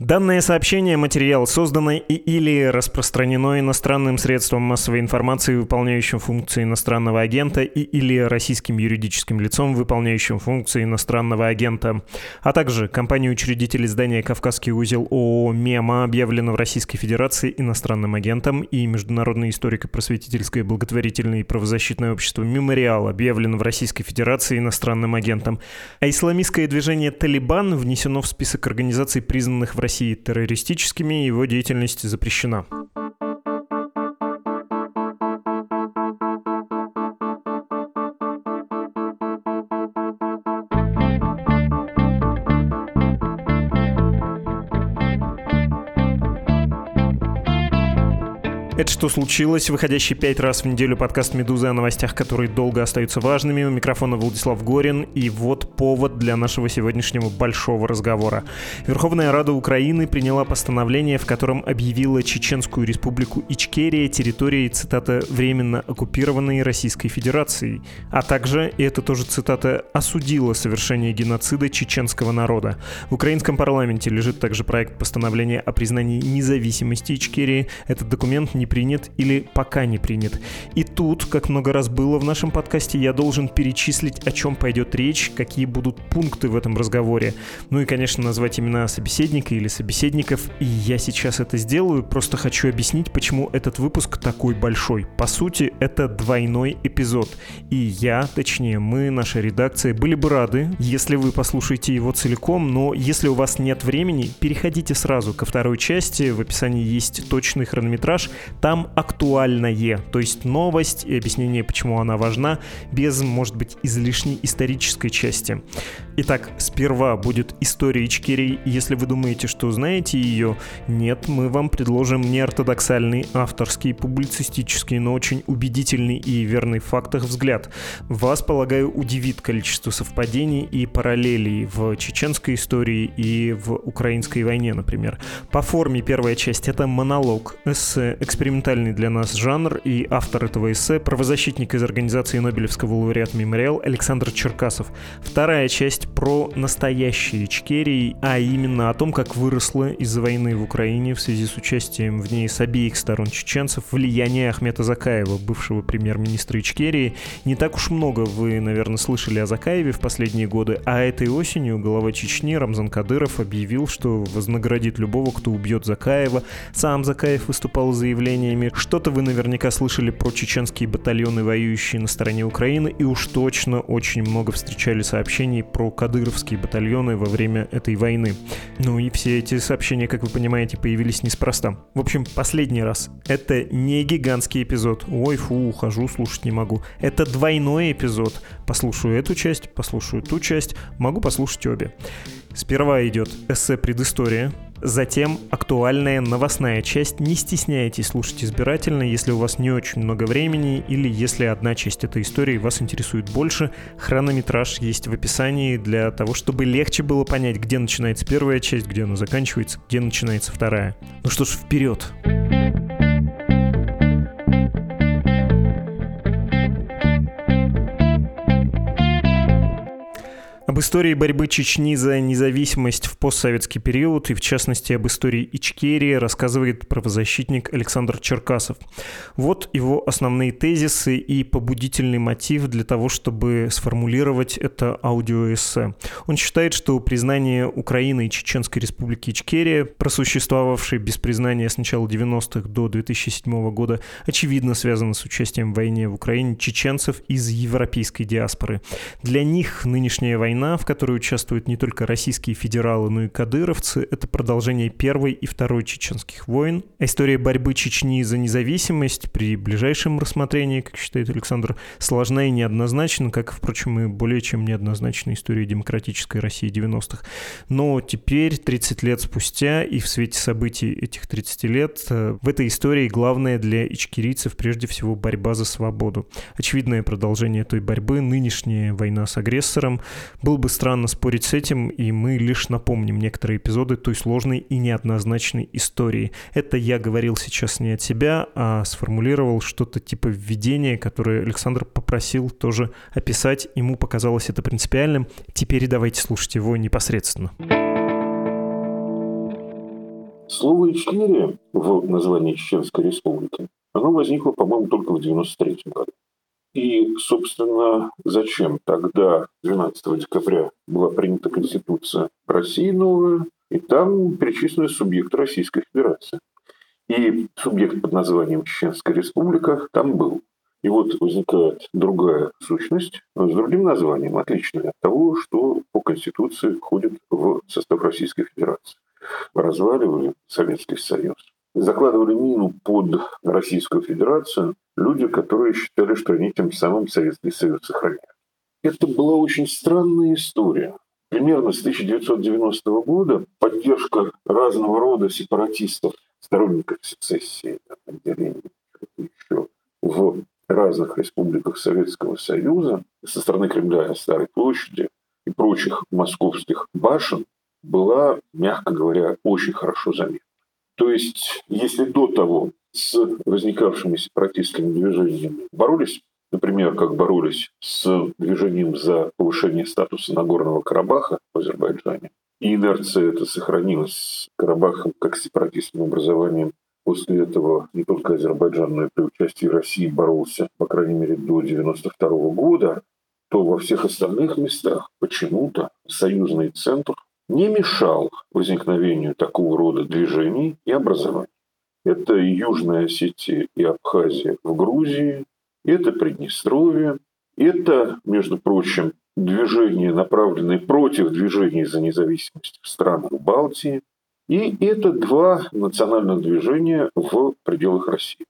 Данное сообщение – материал, созданный и или распространено иностранным средством массовой информации, выполняющим функции иностранного агента, и или российским юридическим лицом, выполняющим функции иностранного агента, а также компанией-учредитель издания «Кавказский узел» ООО «Мема» объявлено в Российской Федерации иностранным агентом, и Международное историко-просветительское благотворительное и правозащитное общество «Мемориал» объявлено в Российской Федерации иностранным агентом, а исламистское движение «Талибан» внесено в список организаций, признанных в России террористическими, его деятельность запрещена. Это что случилось? Выходящий пять раз в неделю подкаст «Медузы» о новостях, которые долго остаются важными. У микрофона Владислав Горин. И вот повод для нашего сегодняшнего большого разговора. Верховная Рада Украины приняла постановление, в котором объявила Чеченскую республику Ичкерия территорией, цитата, временно оккупированной Российской Федерацией. А также, и это тоже цитата, осудила совершение геноцида чеченского народа. В украинском парламенте лежит также проект постановления о признании независимости Ичкерии. Этот документ не принят или пока не принят. И тут, как много раз было в нашем подкасте, я должен перечислить, о чем пойдет речь, какие будут пункты в этом разговоре. Ну и, конечно, назвать имена собеседника или собеседников. И я сейчас это сделаю, просто хочу объяснить, почему этот выпуск такой большой. По сути, это двойной эпизод. И я, точнее мы, наша редакция, были бы рады, если вы послушаете его целиком, но если у вас нет времени, переходите сразу ко второй части. В описании есть точный хронометраж. Там актуальное, то есть новость и объяснение, почему она важна, без, может быть, излишней исторической части. Итак, сперва будет история Ичкерии. Если вы думаете, что знаете ее, нет, мы вам предложим неортодоксальный, авторский, публицистический, но очень убедительный и верный в фактах взгляд. Вас, полагаю, удивит количество совпадений и параллелей в чеченской истории и в украинской войне, например. По форме первая часть — это монолог, эссе, эксперимент экспериментальный для нас жанр, и автор этого эссе — правозащитник из организации Нобелевского лауреата «Мемориал» Александр Черкасов. Вторая часть про настоящие Ичкерии, а именно о том, как выросло из-за войны в Украине в связи с участием в ней с обеих сторон чеченцев влияние Ахмета Закаева, бывшего премьер-министра Ичкерии. Не так уж много вы, наверное, слышали о Закаеве в последние годы, а этой осенью глава Чечни Рамзан Кадыров объявил, что вознаградит любого, кто убьет Закаева. Сам Закаев выступал с заявлением сообщениями. Что-то вы наверняка слышали про чеченские батальоны, воюющие на стороне Украины, и уж точно очень много встречали сообщений про кадыровские батальоны во время этой войны. Ну и все эти сообщения, как вы понимаете, появились неспроста. В общем, последний раз. Это не гигантский эпизод. Ой, фу, ухожу, слушать не могу. Это двойной эпизод. Послушаю эту часть, послушаю ту часть, могу послушать обе. Сперва идет эссе «Предыстория», Затем актуальная новостная часть. Не стесняйтесь слушать избирательно, если у вас не очень много времени или если одна часть этой истории вас интересует больше. Хронометраж есть в описании для того, чтобы легче было понять, где начинается первая часть, где она заканчивается, где начинается вторая. Ну что ж, вперед! Вперед! Об истории борьбы Чечни за независимость в постсоветский период и, в частности, об истории Ичкерии рассказывает правозащитник Александр Черкасов. Вот его основные тезисы и побудительный мотив для того, чтобы сформулировать это аудиоэссе. Он считает, что признание Украины и Чеченской республики Ичкерия, просуществовавшей без признания с начала 90-х до 2007 года, очевидно связано с участием в войне в Украине чеченцев из европейской диаспоры. Для них нынешняя война война, в которой участвуют не только российские федералы, но и кадыровцы, это продолжение Первой и Второй чеченских войн. А история борьбы Чечни за независимость при ближайшем рассмотрении, как считает Александр, сложна и неоднозначна, как, впрочем, и более чем неоднозначна история демократической России 90-х. Но теперь, 30 лет спустя, и в свете событий этих 30 лет, э, в этой истории главное для ичкерийцев прежде всего борьба за свободу. Очевидное продолжение той борьбы, нынешняя война с агрессором, было бы странно спорить с этим, и мы лишь напомним некоторые эпизоды той сложной и неоднозначной истории. Это я говорил сейчас не от себя, а сформулировал что-то типа введения, которое Александр попросил тоже описать. Ему показалось это принципиальным. Теперь давайте слушать его непосредственно. Слово «Ичкерия» в названии Чеченской республики, оно возникло, по-моему, только в 93 году. И, собственно, зачем тогда, 12 декабря, была принята Конституция России новая, и там перечислены субъекты Российской Федерации. И субъект под названием Чеченская Республика там был. И вот возникает другая сущность с другим названием, отличная от того, что по Конституции входит в состав Российской Федерации. Разваливали Советский Союз. Закладывали мину под Российскую Федерацию люди, которые считали, что они тем самым Советский Союз сохраняют. Это была очень странная история. Примерно с 1990 года поддержка разного рода сепаратистов, сторонников сецессии, отделений, еще в разных республиках Советского Союза со стороны Кремля и Старой площади и прочих московских башен была, мягко говоря, очень хорошо заметна. То есть, если до того с возникавшими сепаратистскими движениями боролись, например, как боролись с движением за повышение статуса Нагорного Карабаха в Азербайджане, и инерция это сохранилась с Карабахом как сепаратистским образованием После этого не только Азербайджан, но и при участии России боролся, по крайней мере, до 1992 года, то во всех остальных местах почему-то союзный центр не мешал возникновению такого рода движений и образований. Это Южная Осетия и Абхазия в Грузии, это Приднестровье, это, между прочим, движения, направленные против движений за независимость в странах Балтии – и это два национальных движения в пределах России.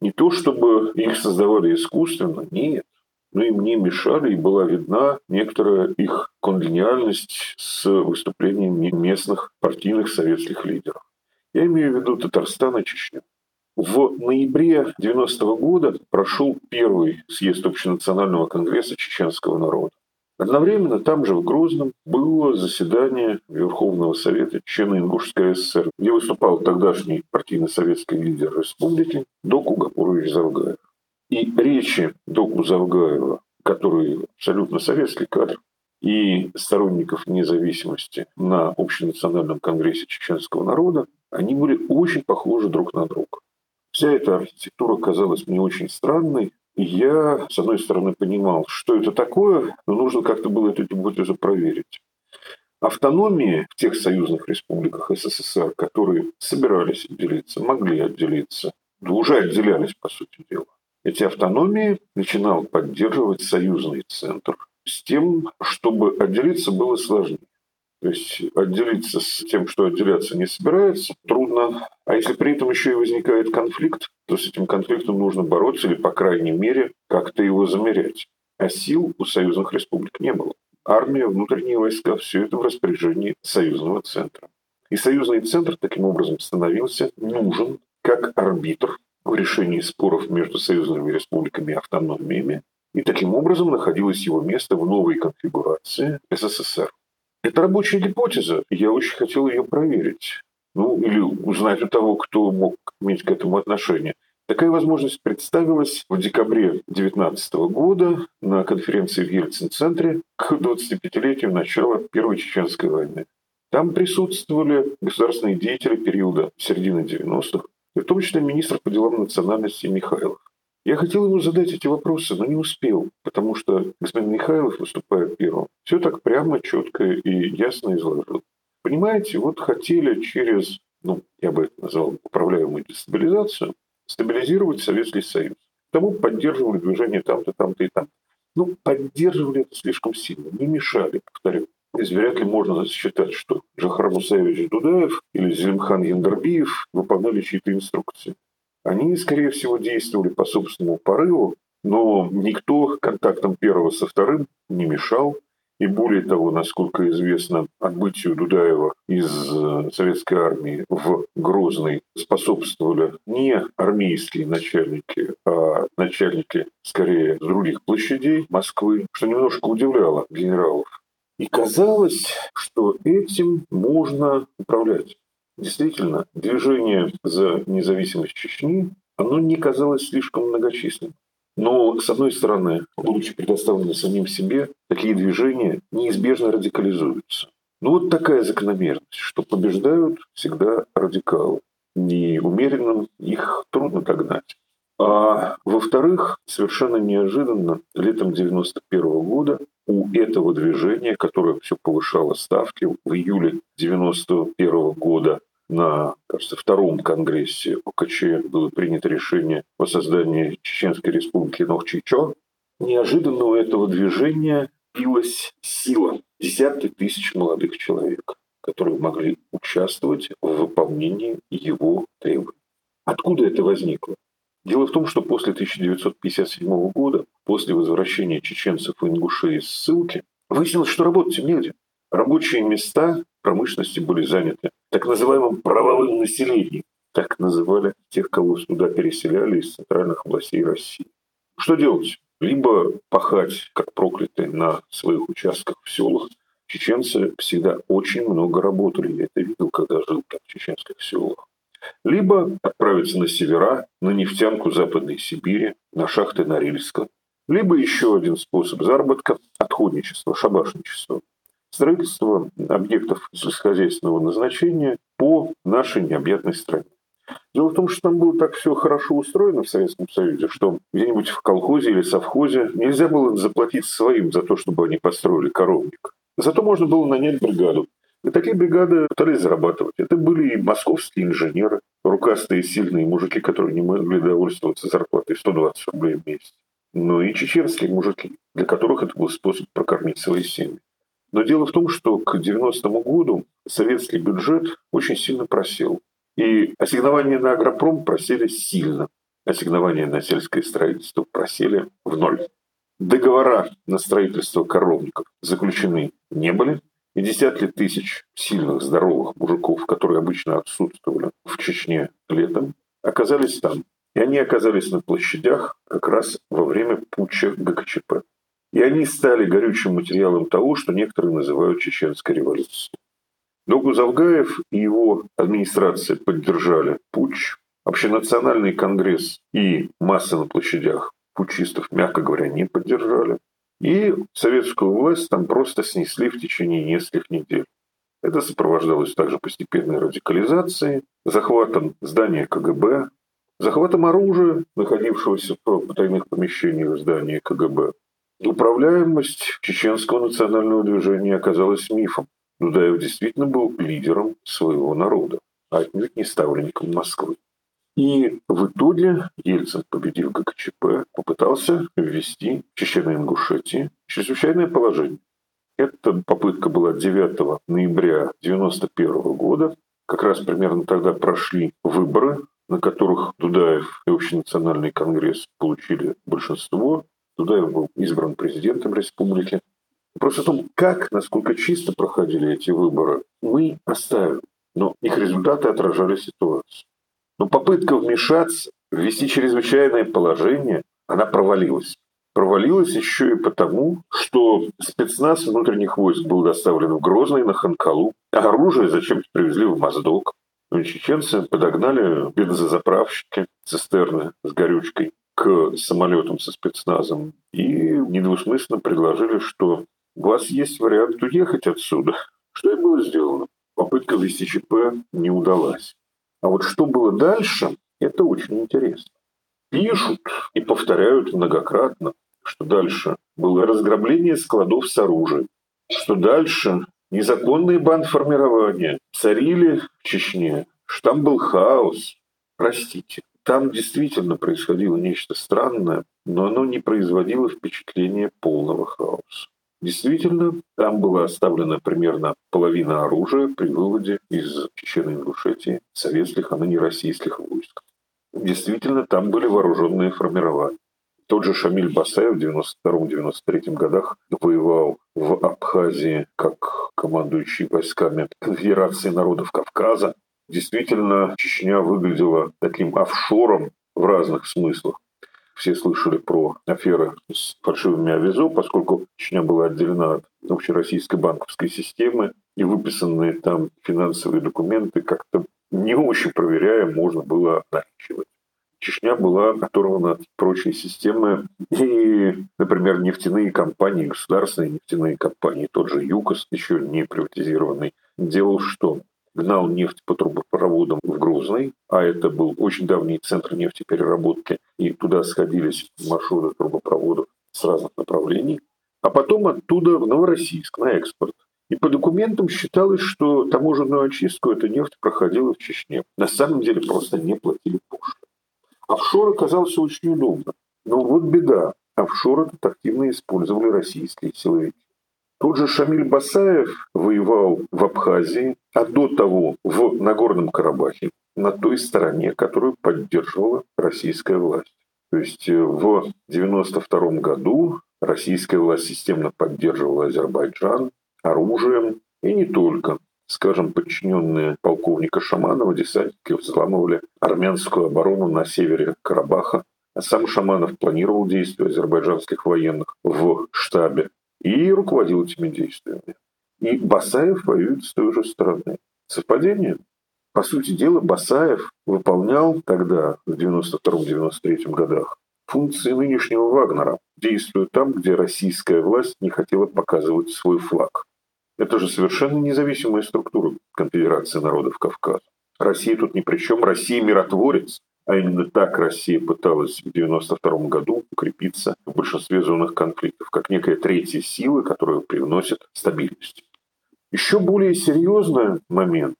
Не то, чтобы их создавали искусственно, нет. Но им не мешали, и была видна некоторая их конгениальность с выступлениями местных партийных советских лидеров. Я имею в виду Татарстан и Чечню. В ноябре 90 -го года прошел первый съезд Общенационального конгресса чеченского народа. Одновременно там же, в Грозном, было заседание Верховного Совета Чечено-Ингушской ССР, где выступал тогдашний партийно-советский лидер республики Доку Гапурович Завгаев. И речи Доку Завгаева, который абсолютно советский кадр, и сторонников независимости на Общенациональном конгрессе чеченского народа, они были очень похожи друг на друга. Вся эта архитектура казалась мне очень странной, я, с одной стороны, понимал, что это такое, но нужно как-то было эту гипотезу проверить. Автономии в тех союзных республиках СССР, которые собирались отделиться, могли отделиться, уже отделялись, по сути дела. Эти автономии начинал поддерживать союзный центр с тем, чтобы отделиться было сложнее. То есть отделиться с тем, что отделяться не собирается, трудно. А если при этом еще и возникает конфликт, то с этим конфликтом нужно бороться или, по крайней мере, как-то его замерять. А сил у союзных республик не было. Армия, внутренние войска – все это в распоряжении союзного центра. И союзный центр таким образом становился нужен как арбитр в решении споров между союзными республиками и автономиями, и таким образом находилось его место в новой конфигурации СССР. Это рабочая гипотеза, я очень хотел ее проверить. Ну, или узнать у того, кто мог иметь к этому отношение. Такая возможность представилась в декабре 2019 года на конференции в Ельцин-центре к 25-летию начала Первой Чеченской войны. Там присутствовали государственные деятели периода середины 90-х, в том числе министр по делам национальности Михайлов. Я хотел ему задать эти вопросы, но не успел, потому что господин Михайлов, выступая первым, все так прямо, четко и ясно изложил. Понимаете, вот хотели через, ну, я бы это назвал управляемую дестабилизацию, стабилизировать Советский Союз. Тому поддерживали движение там-то, там-то и там. Ну, поддерживали это слишком сильно, не мешали, повторю. Здесь вряд ли можно считать, что Жахар Мусаевич Дудаев или Зелимхан Яндарбиев выполняли чьи-то инструкции. Они, скорее всего, действовали по собственному порыву, но никто контактом первого со вторым не мешал. И более того, насколько известно, отбытию Дудаева из э, советской армии в Грозный способствовали не армейские начальники, а начальники, скорее, с других площадей Москвы, что немножко удивляло генералов. И казалось, что этим можно управлять. Действительно, движение за независимость Чечни, оно не казалось слишком многочисленным. Но, с одной стороны, будучи предоставлены самим себе, такие движения неизбежно радикализуются. Ну вот такая закономерность, что побеждают всегда радикалы. Неумеренным их трудно догнать. А во-вторых, совершенно неожиданно летом 91 года у этого движения, которое все повышало ставки, в июле 91 года на, кажется, втором конгрессе ОКЧ было принято решение о создании Чеченской республики Нохчичо, неожиданно у этого движения билась сила десятки тысяч молодых человек, которые могли участвовать в выполнении его требований. Откуда это возникло? Дело в том, что после 1957 года, после возвращения чеченцев и ингушей из ссылки, выяснилось, что работать им негде. Рабочие места промышленности были заняты так называемым правовым населением. Так называли тех, кого сюда переселяли из центральных областей России. Что делать? Либо пахать, как проклятые, на своих участках в селах. Чеченцы всегда очень много работали. Я это видел, когда жил там в чеченских селах либо отправиться на севера, на нефтянку Западной Сибири, на шахты Норильска, либо еще один способ заработка – отходничество, шабашничество. Строительство объектов сельскохозяйственного назначения по нашей необъятной стране. Дело в том, что там было так все хорошо устроено в Советском Союзе, что где-нибудь в колхозе или совхозе нельзя было заплатить своим за то, чтобы они построили коровник. Зато можно было нанять бригаду. И такие бригады пытались зарабатывать. Это были и московские инженеры, рукастые сильные мужики, которые не могли довольствоваться зарплатой 120 рублей в месяц. Но и чеченские мужики, для которых это был способ прокормить свои семьи. Но дело в том, что к 90-му году советский бюджет очень сильно просел. И ассигнования на агропром просели сильно. Ассигнования на сельское строительство просели в ноль. Договора на строительство коровников заключены не были. И десятки тысяч сильных, здоровых мужиков, которые обычно отсутствовали в Чечне летом, оказались там. И они оказались на площадях как раз во время путча ГКЧП. И они стали горючим материалом того, что некоторые называют чеченской революцией. Догу Завгаев и его администрация поддержали путч. Общенациональный конгресс и масса на площадях путчистов, мягко говоря, не поддержали. И советскую власть там просто снесли в течение нескольких недель. Это сопровождалось также постепенной радикализацией, захватом здания КГБ, захватом оружия, находившегося в потайных помещениях здания КГБ. Управляемость чеченского национального движения оказалась мифом. Дудаев действительно был лидером своего народа, а отнюдь не ставленником Москвы. И в итоге Ельцин, победив ГКЧП, попытался ввести в Чечено-Ингушетии чрезвычайное положение. Эта попытка была 9 ноября 1991 года. Как раз примерно тогда прошли выборы, на которых Дудаев и Общенациональный конгресс получили большинство. Дудаев был избран президентом республики. Просто о том, как, насколько чисто проходили эти выборы, мы оставим. Но их результаты отражали ситуацию. Но попытка вмешаться, ввести чрезвычайное положение, она провалилась. Провалилась еще и потому, что спецназ внутренних войск был доставлен в Грозный на Ханкалу, а оружие зачем-то привезли в Моздок. Ну, чеченцы подогнали бензозаправщики, цистерны с горючкой к самолетам со спецназом и недвусмысленно предложили, что у вас есть вариант уехать отсюда. Что и было сделано. Попытка ввести ЧП не удалась. А вот что было дальше, это очень интересно. Пишут и повторяют многократно, что дальше было разграбление складов с оружием, что дальше незаконные бандформирования царили в Чечне, что там был хаос. Простите, там действительно происходило нечто странное, но оно не производило впечатления полного хаоса. Действительно, там была оставлена примерно половина оружия при выводе из Чечены Ингушетии советских, а ныне российских войск. Действительно, там были вооруженные формирования. Тот же Шамиль Басаев в 92-93 годах воевал в Абхазии как командующий войсками Конфедерации народов Кавказа. Действительно, Чечня выглядела таким офшором в разных смыслах все слышали про аферы с фальшивыми авизо, поскольку Чечня была отделена от общероссийской банковской системы, и выписанные там финансовые документы как-то не очень проверяя можно было ограничивать. Чечня была оторвана от прочей системы. И, например, нефтяные компании, государственные нефтяные компании, тот же ЮКОС, еще не приватизированный, делал что? Гнал нефть по трубопроводам в Грозный, а это был очень давний центр нефтепереработки, и туда сходились маршруты трубопроводов с разных направлений. А потом оттуда в Новороссийск на экспорт. И по документам считалось, что таможенную очистку эта нефть проходила в Чечне. На самом деле просто не платили пошлину. Офшор оказался очень удобно. Но вот беда. Офшор активно использовали российские силовики. Тот же Шамиль Басаев воевал в Абхазии, а до того в Нагорном Карабахе, на той стороне, которую поддерживала российская власть. То есть э, в 1992 году российская власть системно поддерживала Азербайджан оружием и не только. Скажем, подчиненные полковника Шаманова десантники взламывали армянскую оборону на севере Карабаха. А сам Шаманов планировал действия азербайджанских военных в штабе и руководил этими действиями. И Басаев воюет с той же стороны. Совпадение? По сути дела, Басаев выполнял тогда, в 92-93 годах, функции нынешнего Вагнера, действуя там, где российская власть не хотела показывать свой флаг. Это же совершенно независимая структура Конфедерации народов Кавказа. Россия тут ни при чем, Россия миротворец. А именно так Россия пыталась в 1992 году укрепиться в большинстве зонных конфликтов, как некая третья сила, которая привносит стабильность. Еще более серьезный момент.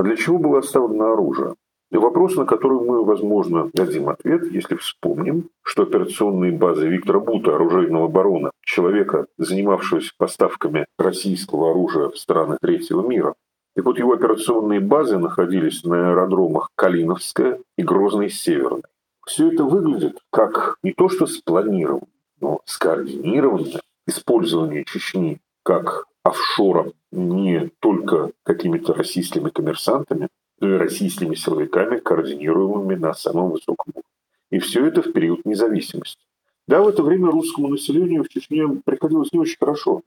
Для чего было оставлено оружие? Вопрос, на который мы, возможно, дадим ответ, если вспомним, что операционные базы Виктора Бута, оружейного барона, человека, занимавшегося поставками российского оружия в страны третьего мира, и вот его операционные базы находились на аэродромах Калиновская и Грозный Северный. Все это выглядит как не то что спланированное, но скоординированное использование Чечни как офшором не только какими-то российскими коммерсантами, но и российскими силовиками, координируемыми на самом высоком уровне. И все это в период независимости. Да, в это время русскому населению в Чечне приходилось не очень хорошо.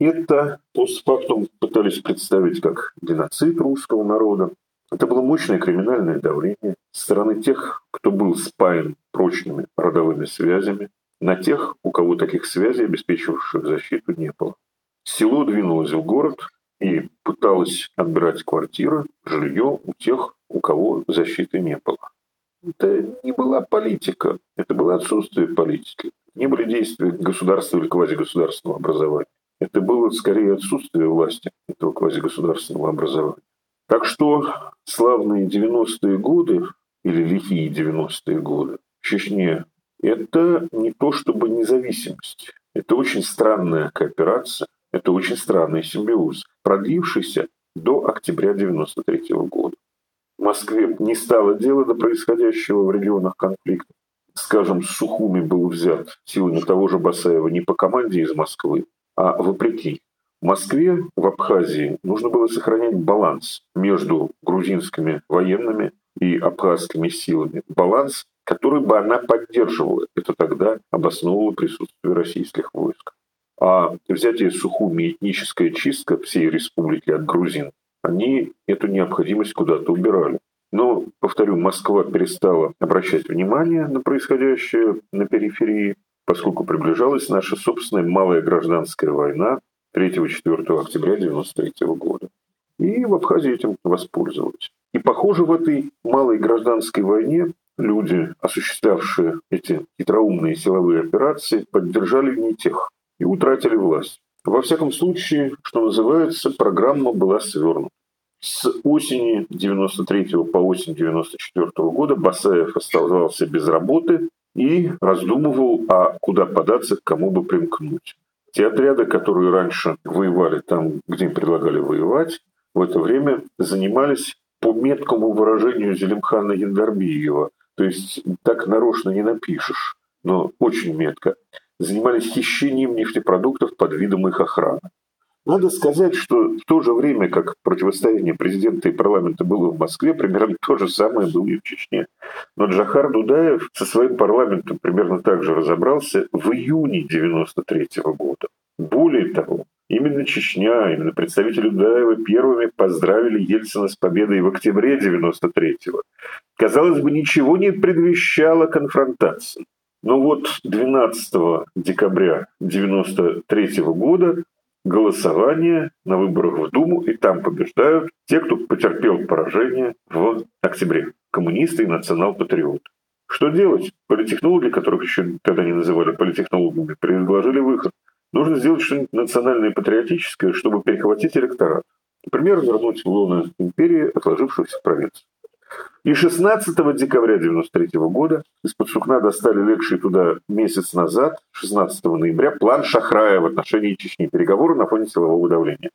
Это постфактум пытались представить как геноцид русского народа. Это было мощное криминальное давление со стороны тех, кто был спаян прочными родовыми связями, на тех, у кого таких связей, обеспечивавших защиту, не было. Село двинулось в город и пыталось отбирать квартиры, жилье у тех, у кого защиты не было. Это не была политика, это было отсутствие политики. Не были действия государства или квазигосударственного образования. Это было скорее отсутствие власти этого квазигосударственного образования. Так что славные 90-е годы или лихие 90-е годы в Чечне – это не то чтобы независимость. Это очень странная кооперация, это очень странный симбиоз, продлившийся до октября 93 года. В Москве не стало дела до происходящего в регионах конфликта. Скажем, Сухуми был взят силами того же Басаева не по команде из Москвы, а вопреки. В Москве, в Абхазии нужно было сохранять баланс между грузинскими военными и абхазскими силами. Баланс, который бы она поддерживала. Это тогда обосновывало присутствие российских войск. А взятие Сухуми, этническая чистка всей республики от грузин, они эту необходимость куда-то убирали. Но, повторю, Москва перестала обращать внимание на происходящее на периферии, поскольку приближалась наша собственная малая гражданская война 3-4 октября 1993 года. И в Абхазии этим воспользовались. И, похоже, в этой малой гражданской войне люди, осуществлявшие эти хитроумные силовые операции, поддержали не тех и утратили власть. Во всяком случае, что называется, программа была свернута. С осени 93 по осень 94 года Басаев оставался без работы, и раздумывал, а куда податься, к кому бы примкнуть. Те отряды, которые раньше воевали там, где им предлагали воевать, в это время занимались по меткому выражению Зелимхана Яндарбиева, то есть так нарочно не напишешь, но очень метко, занимались хищением нефтепродуктов под видом их охраны. Надо сказать, что в то же время, как противостояние президента и парламента было в Москве, примерно то же самое было и в Чечне. Но Джахар Дудаев со своим парламентом примерно так же разобрался в июне 1993 года. Более того, именно Чечня, именно представители Дудаева первыми поздравили Ельцина с победой в октябре 93-го, Казалось бы, ничего не предвещало конфронтации. Но вот 12 декабря 1993 года голосование на выборах в Думу, и там побеждают те, кто потерпел поражение в октябре. Коммунисты и национал-патриоты. Что делать? Политехнологи, которых еще тогда не называли политехнологами, предложили выход. Нужно сделать что-нибудь национальное и патриотическое, чтобы перехватить электорат. Например, вернуть в лоно империи отложившуюся провинцию. И 16 декабря 1993 года из-под сукна достали легший туда месяц назад, 16 ноября, план Шахрая в отношении Чечни, переговоры на фоне силового давления.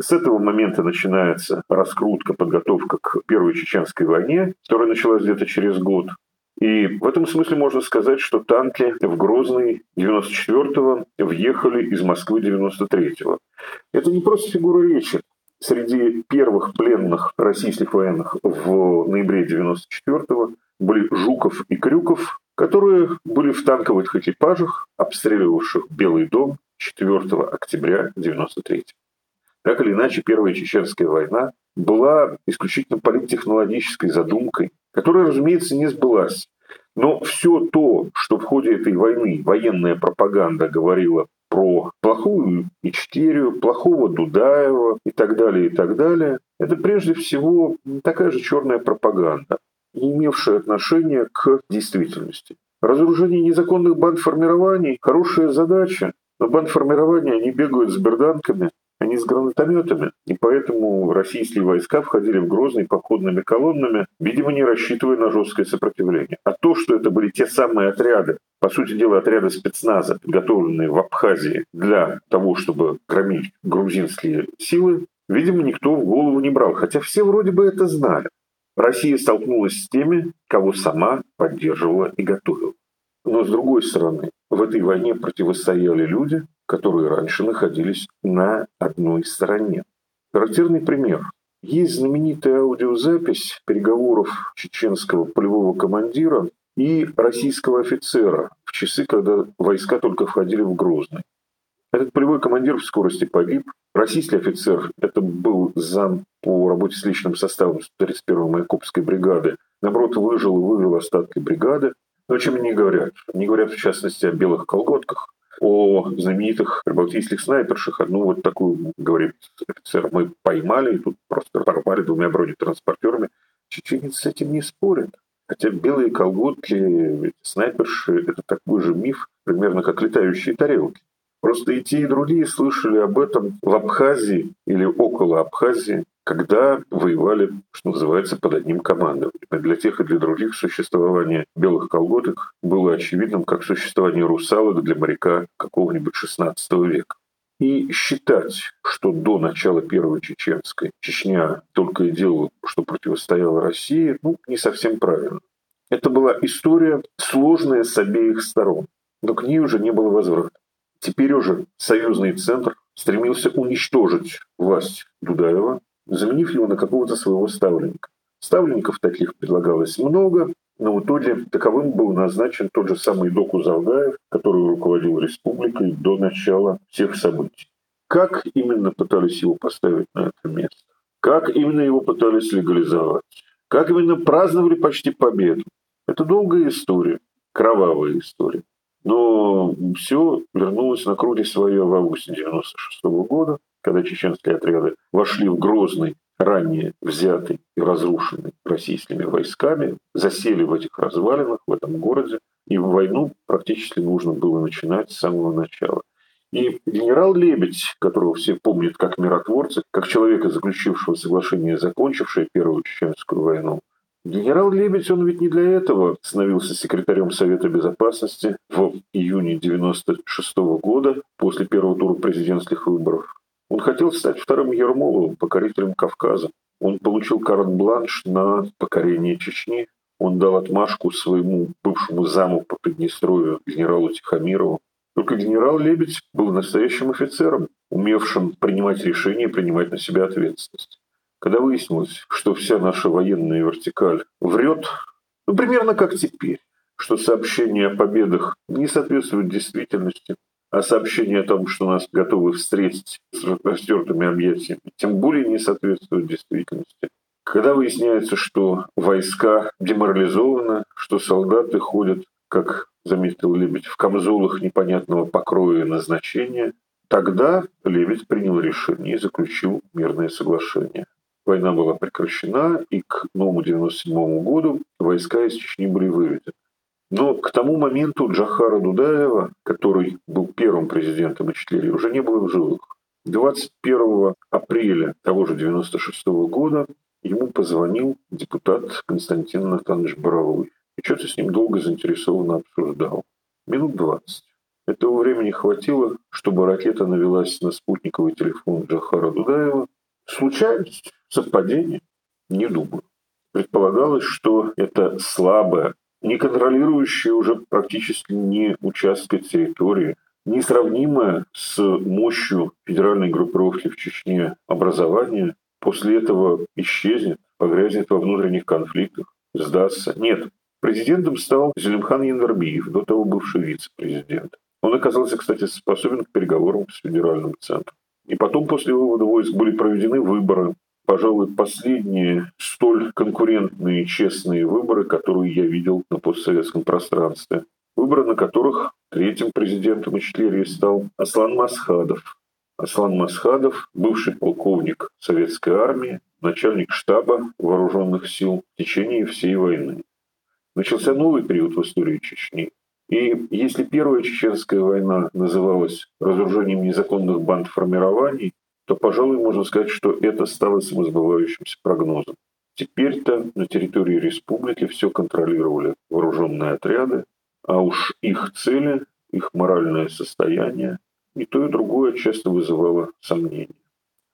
С этого момента начинается раскрутка, подготовка к Первой Чеченской войне, которая началась где-то через год. И в этом смысле можно сказать, что танки в Грозный 94-го въехали из Москвы 93-го. Это не просто фигура речи среди первых пленных российских военных в ноябре 94-го были Жуков и Крюков, которые были в танковых экипажах, обстреливавших Белый дом 4 октября 93 Так или иначе, Первая Чеченская война была исключительно политтехнологической задумкой, которая, разумеется, не сбылась. Но все то, что в ходе этой войны военная пропаганда говорила про плохую Ичкерию, плохого Дудаева и так далее, и так далее, это прежде всего такая же черная пропаганда, не имевшая отношения к действительности. Разоружение незаконных бандформирований – хорошая задача, но бандформирования, они бегают с берданками, они с гранатометами, и поэтому российские войска входили в Грозный походными колоннами, видимо, не рассчитывая на жесткое сопротивление. А то, что это были те самые отряды, по сути дела, отряды спецназа, подготовленные в Абхазии для того, чтобы громить грузинские силы, видимо, никто в голову не брал, хотя все вроде бы это знали. Россия столкнулась с теми, кого сама поддерживала и готовила. Но с другой стороны, в этой войне противостояли люди, которые раньше находились на одной стороне. Характерный пример. Есть знаменитая аудиозапись переговоров чеченского полевого командира и российского офицера в часы, когда войска только входили в Грозный. Этот полевой командир в скорости погиб. Российский офицер, это был зам по работе с личным составом 31-й Майкопской бригады, наоборот, выжил и вывел остатки бригады. Но о чем они говорят? Они говорят, в частности, о белых колготках, о знаменитых прибалтийских снайперших. Одну вот такую, говорит офицер, мы поймали и тут просто порвали двумя бронетранспортерами. Чеченец с этим не спорит. Хотя белые колготки, снайперши – это такой же миф, примерно как летающие тарелки. Просто и те, и другие слышали об этом в Абхазии или около Абхазии, когда воевали, что называется, под одним командованием. Для тех и для других существование белых колготок было очевидным, как существование русалок для моряка какого-нибудь XVI века. И считать, что до начала Первой Чеченской Чечня только и делала, что противостояла России, ну, не совсем правильно. Это была история сложная с обеих сторон, но к ней уже не было возврата. Теперь уже союзный центр стремился уничтожить власть Дудаева, заменив его на какого-то своего ставленника. Ставленников таких предлагалось много, но в итоге таковым был назначен тот же самый Доку Залгаев, который руководил республикой до начала всех событий. Как именно пытались его поставить на это место? Как именно его пытались легализовать? Как именно праздновали почти победу? Это долгая история, кровавая история. Но все вернулось на круги свое в августе 96 года, когда чеченские отряды вошли в Грозный, ранее взятый и разрушенный российскими войсками, засели в этих развалинах, в этом городе, и войну практически нужно было начинать с самого начала. И генерал Лебедь, которого все помнят как миротворца, как человека, заключившего соглашение, закончившее Первую Чеченскую войну, Генерал Лебедь, он ведь не для этого становился секретарем Совета Безопасности в июне 96 года после первого тура президентских выборов. Он хотел стать вторым Ермоловым, покорителем Кавказа. Он получил карт-бланш на покорение Чечни. Он дал отмашку своему бывшему заму по Приднестровью генералу Тихомирову. Только генерал Лебедь был настоящим офицером, умевшим принимать решения и принимать на себя ответственность. Когда выяснилось, что вся наша военная вертикаль врет, ну, примерно как теперь, что сообщения о победах не соответствуют действительности, а сообщения о том, что нас готовы встретить с распростертыми объятиями, тем более не соответствуют действительности. Когда выясняется, что войска деморализованы, что солдаты ходят, как заметил Лебедь, в камзолах непонятного покроя и назначения, тогда Лебедь принял решение и заключил мирное соглашение. Война была прекращена, и к новому 97 году войска из Чечни были выведены. Но к тому моменту Джахара Дудаева, который был первым президентом Ичтлерии, уже не было в живых. 21 апреля того же 96 года ему позвонил депутат Константин Натанович Боровой. И что-то с ним долго заинтересованно обсуждал. Минут 20. Этого времени хватило, чтобы ракета навелась на спутниковый телефон Джахара Дудаева. Случайность? Совпадение? Не думаю. Предполагалось, что это слабая, не контролирующая уже практически ни участка территории, несравнимое с мощью федеральной группировки в Чечне образование после этого исчезнет, погрязнет во внутренних конфликтах, сдастся. Нет, президентом стал Зелимхан Яндарбиев, до того бывший вице-президент. Он оказался, кстати, способен к переговорам с федеральным центром. И потом, после вывода войск, были проведены выборы. Пожалуй, последние столь конкурентные, честные выборы, которые я видел на постсоветском пространстве. Выборы, на которых третьим президентом Ичтлерии стал Аслан Масхадов. Аслан Масхадов, бывший полковник советской армии, начальник штаба вооруженных сил в течение всей войны. Начался новый период в истории Чечни. И если первая чеченская война называлась разоружением незаконных банд формирований, то, пожалуй, можно сказать, что это стало самосбывающимся прогнозом. Теперь-то на территории республики все контролировали вооруженные отряды, а уж их цели, их моральное состояние и то, и другое часто вызывало сомнения.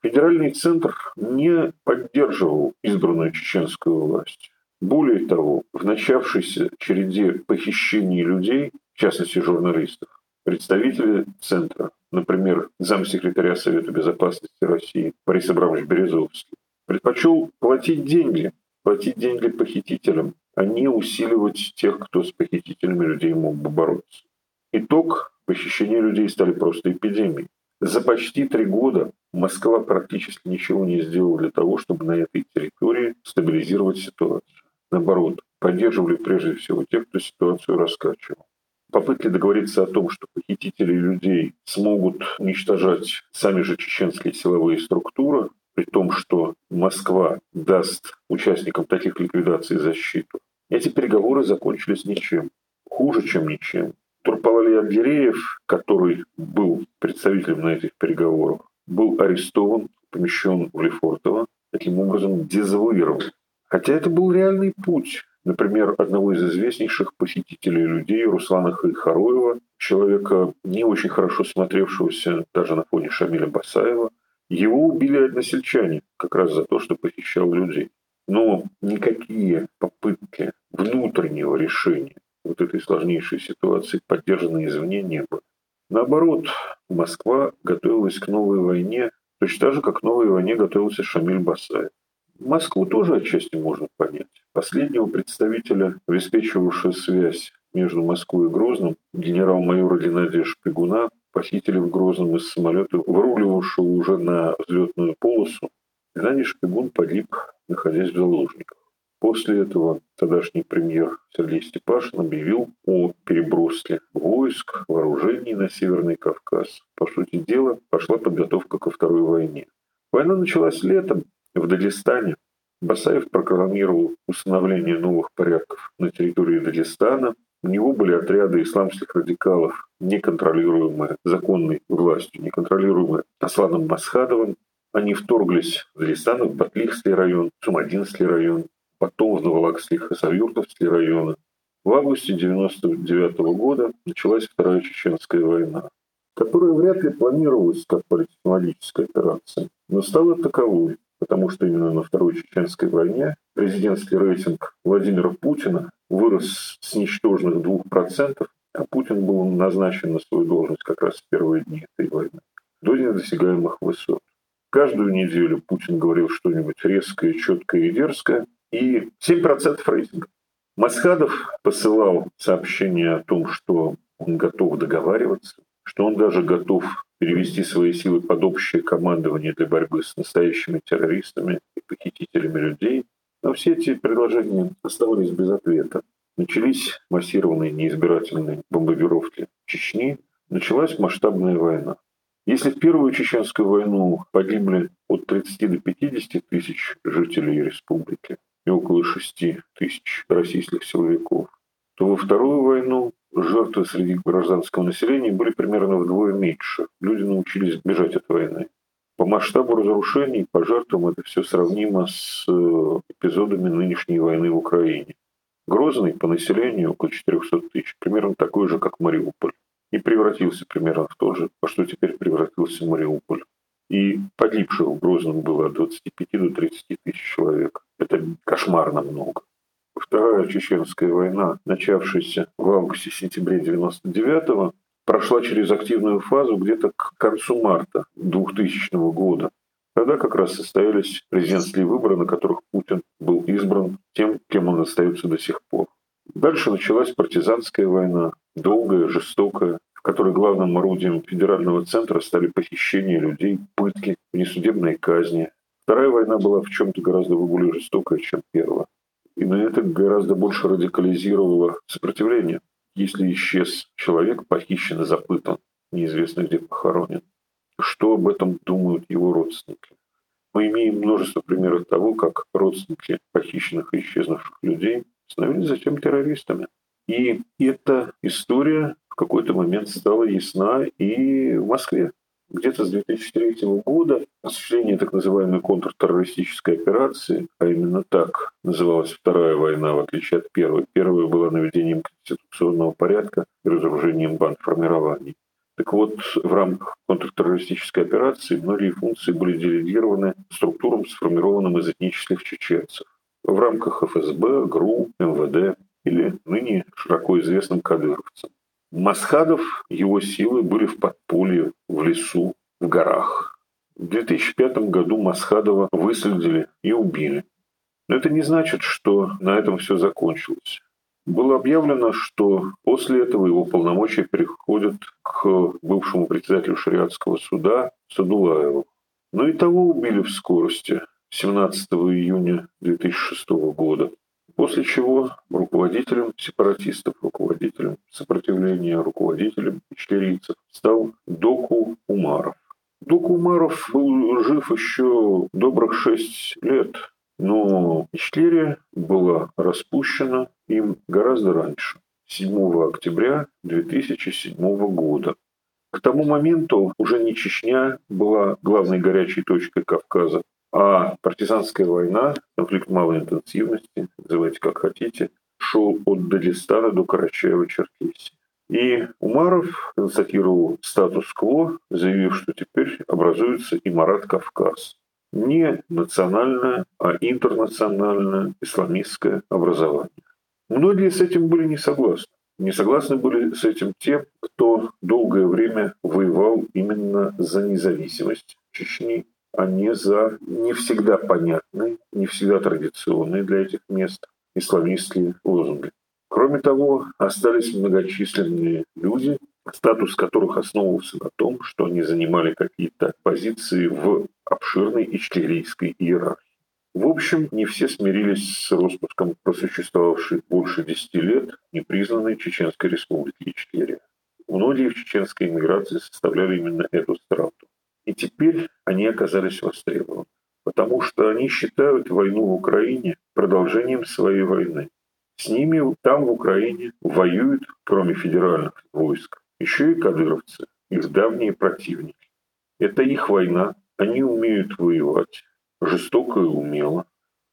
Федеральный центр не поддерживал избранную чеченскую власть. Более того, в начавшейся череде похищений людей, в частности журналистов, представители Центра, например, замсекретаря Совета Безопасности России Борис Абрамович Березовский, предпочел платить деньги, платить деньги похитителям, а не усиливать тех, кто с похитителями людей мог бы бороться. Итог – похищения людей стали просто эпидемией. За почти три года Москва практически ничего не сделала для того, чтобы на этой территории стабилизировать ситуацию. Наоборот, поддерживали прежде всего тех, кто ситуацию раскачивал. Попытки договориться о том, что похитители людей смогут уничтожать сами же чеченские силовые структуры, при том, что Москва даст участникам таких ликвидаций защиту, эти переговоры закончились ничем. Хуже, чем ничем. Турпалали Абдереев, который был представителем на этих переговорах, был арестован, помещен в Лефортово, таким образом дезавуирован. Хотя это был реальный путь. Например, одного из известнейших похитителей людей Руслана Хайхароева, человека, не очень хорошо смотревшегося даже на фоне Шамиля Басаева, его убили односельчане как раз за то, что похищал людей. Но никакие попытки внутреннего решения вот этой сложнейшей ситуации поддержаны извне не были. Наоборот, Москва готовилась к новой войне, точно так же, как к новой войне готовился Шамиль Басаев. Москву тоже отчасти можно понять. Последнего представителя, обеспечивавшего связь между Москвой и Грозным, генерал-майора Геннадия Шпигуна, похитили в Грозном из самолета, выруливавшего уже на взлетную полосу. Геннадий Шпигун погиб, находясь в заложниках. После этого тогдашний премьер Сергей Степашин объявил о переброске войск, вооружений на Северный Кавказ. По сути дела, пошла подготовка ко второй войне. Война началась летом, в Дагестане Басаев прокламировал установление новых порядков на территории Дагестана. У него были отряды исламских радикалов, неконтролируемые законной властью, неконтролируемые Асланом Масхадовым. Они вторглись в Дагестан, в Батлихский район, Сумадинский район, потом в Новолакский Хасавюртовский районы. В августе 1999 года началась Вторая Чеченская война, которая вряд ли планировалась как политическая операция, но стала таковой потому что именно на Второй Чеченской войне президентский рейтинг Владимира Путина вырос с ничтожных 2%, а Путин был назначен на свою должность как раз в первые дни этой войны, до недосягаемых высот. Каждую неделю Путин говорил что-нибудь резкое, четкое и дерзкое, и 7% рейтинга. Масхадов посылал сообщение о том, что он готов договариваться, что он даже готов перевести свои силы под общее командование для борьбы с настоящими террористами. похитителями людей. Но все эти предложения оставались без ответа. Начались массированные неизбирательные бомбардировки Чечни, началась масштабная война. Если в Первую Чеченскую войну погибли от 30 до 50 тысяч жителей республики и около 6 тысяч российских силовиков, то во Вторую войну жертвы среди гражданского населения были примерно вдвое меньше. Люди научились бежать от войны. По масштабу разрушений, по жертвам это все сравнимо с э, эпизодами нынешней войны в Украине. Грозный по населению около 400 тысяч, примерно такой же, как Мариуполь и превратился примерно в то же, во что теперь превратился Мариуполь. И погибших в Грозном было от 25 до 30 тысяч человек. Это кошмарно много. Вторая Чеченская война, начавшаяся в августе-сентябре 99-го, прошла через активную фазу где-то к концу марта 2000 года. Тогда как раз состоялись президентские выборы, на которых Путин был избран тем, кем он остается до сих пор. Дальше началась партизанская война, долгая, жестокая, в которой главным орудием федерального центра стали похищения людей, пытки, внесудебные казни. Вторая война была в чем-то гораздо более жестокая, чем первая. И на это гораздо больше радикализировало сопротивление. Если исчез человек, похищен и запытан, неизвестно где похоронен, что об этом думают его родственники? Мы имеем множество примеров того, как родственники похищенных и исчезнувших людей становились затем террористами. И эта история в какой-то момент стала ясна и в Москве. Где-то с 2003 года осуществление так называемой контртеррористической операции, а именно так называлась Вторая война, в отличие от Первой. Первая была наведением конституционного порядка и разоружением бандформирований. Так вот, в рамках контртеррористической операции многие функции были делегированы структурам, сформированным из этнических чеченцев в рамках ФСБ, ГРУ, МВД или ныне широко известным кадыровцам. Масхадов, его силы были в подполье, в лесу, в горах. В 2005 году Масхадова выследили и убили. Но это не значит, что на этом все закончилось. Было объявлено, что после этого его полномочия переходят к бывшему председателю шариатского суда Садулаеву. Но и того убили в скорости 17 июня 2006 года после чего руководителем сепаратистов, руководителем сопротивления, руководителем ичкерийцев стал Доку Умаров. Доку Умаров был жив еще добрых шесть лет, но Ичкерия была распущена им гораздо раньше, 7 октября 2007 года. К тому моменту уже не Чечня была главной горячей точкой Кавказа, а партизанская война, конфликт малой интенсивности, называйте как хотите, шел от Дагестана до Карачаева-Черкесии. И Умаров констатировал статус-кво, заявив, что теперь образуется Имарат Кавказ. Не национальное, а интернациональное исламистское образование. Многие с этим были не согласны. Не согласны были с этим те, кто долгое время воевал именно за независимость Чечни а не за не всегда понятные, не всегда традиционные для этих мест исламистские лозунги. Кроме того, остались многочисленные люди, статус которых основывался на том, что они занимали какие-то позиции в обширной ичкерийской иерархии. В общем, не все смирились с распуском просуществовавшей больше десяти лет непризнанной Чеченской республики Ичкерия. Многие в чеченской эмиграции составляли именно эту страту. И теперь они оказались востребованы, потому что они считают войну в Украине продолжением своей войны. С ними там, в Украине, воюют, кроме федеральных войск, еще и кадыровцы, их давние противники. Это их война, они умеют воевать, жестоко и умело.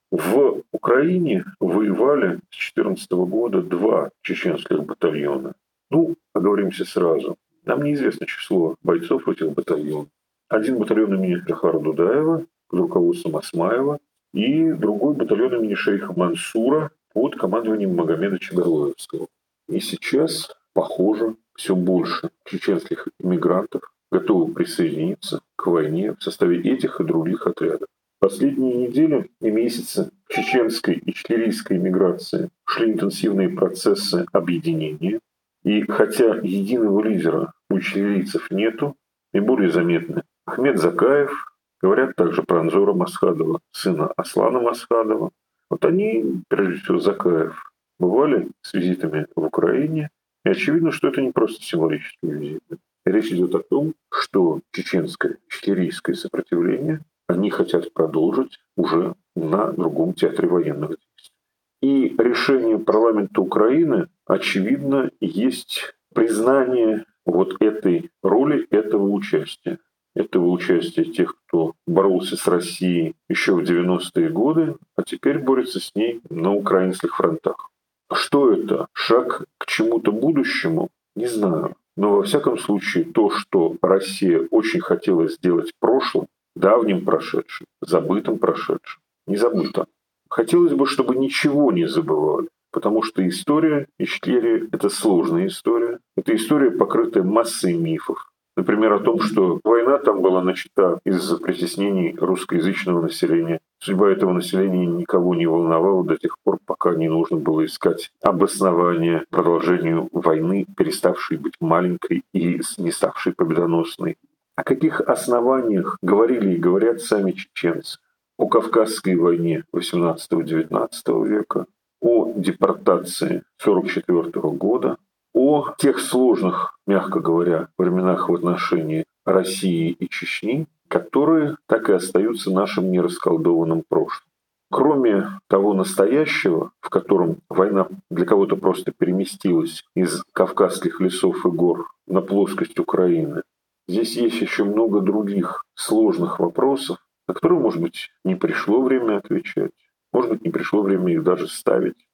В Украине воевали с 2014 года два чеченских батальона. Ну, оговоримся сразу. Нам неизвестно число бойцов этих батальонов. Один батальон имени Джахара Дудаева руководством Асмаева и другой батальон имени шейха Мансура под командованием Магомеда Чагарлоевского. И сейчас, похоже, все больше чеченских иммигрантов готовы присоединиться к войне в составе этих и других отрядов. Последние недели и месяцы чеченской и чилийской миграции шли интенсивные процессы объединения. И хотя единого лидера у чилийцев нету, наиболее заметны Ахмед Закаев, Говорят также про Анзора Масхадова, сына Аслана Масхадова. Вот они, прежде всего Закаев, бывали с визитами в Украине. И очевидно, что это не просто символические визиты. Речь идет о том, что чеченское, чечерийское сопротивление они хотят продолжить уже на другом театре военных действий. И решение парламента Украины, очевидно, есть признание вот этой роли, этого участия. Этого участия тех, кто боролся с Россией еще в 90-е годы, а теперь борется с ней на украинских фронтах. Что это? Шаг к чему-то будущему? Не знаю. Но во всяком случае то, что Россия очень хотела сделать в прошлом, давним прошедшим, забытым прошедшим, не забыто. Хотелось бы, чтобы ничего не забывали, потому что история Ичкерии – это сложная история. Это история, покрытая массой мифов. Например, о том, что война там была начата из-за притеснений русскоязычного населения. Судьба этого населения никого не волновала до тех пор, пока не нужно было искать обоснование продолжению войны, переставшей быть маленькой и не ставшей победоносной. О каких основаниях говорили и говорят сами чеченцы? О Кавказской войне XVIII-XIX века, о депортации 1944 года, о тех сложных, мягко говоря, временах в отношении России и Чечни, которые так и остаются нашим нерасколдованным прошлым. Кроме того настоящего, в котором война для кого-то просто переместилась из кавказских лесов и гор на плоскость Украины, здесь есть еще много других сложных вопросов, на которые, может быть, не пришло время отвечать, может быть, не пришло время их даже ставить.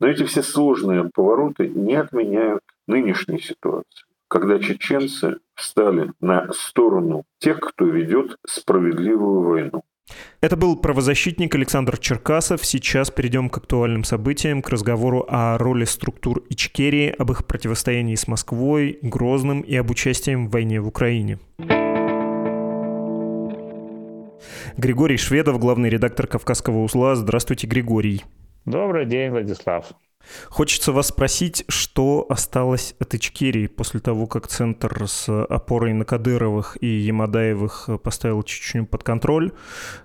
Но эти все сложные повороты не отменяют нынешней ситуации, когда чеченцы встали на сторону тех, кто ведет справедливую войну. Это был правозащитник Александр Черкасов. Сейчас перейдем к актуальным событиям, к разговору о роли структур Ичкерии, об их противостоянии с Москвой, Грозным и об участии в войне в Украине. Григорий Шведов, главный редактор «Кавказского узла». Здравствуйте, Григорий. Добрый день, Владислав. Хочется вас спросить, что осталось от Ичкерии после того, как Центр с опорой на Кадыровых и Ямадаевых поставил Чечню под контроль,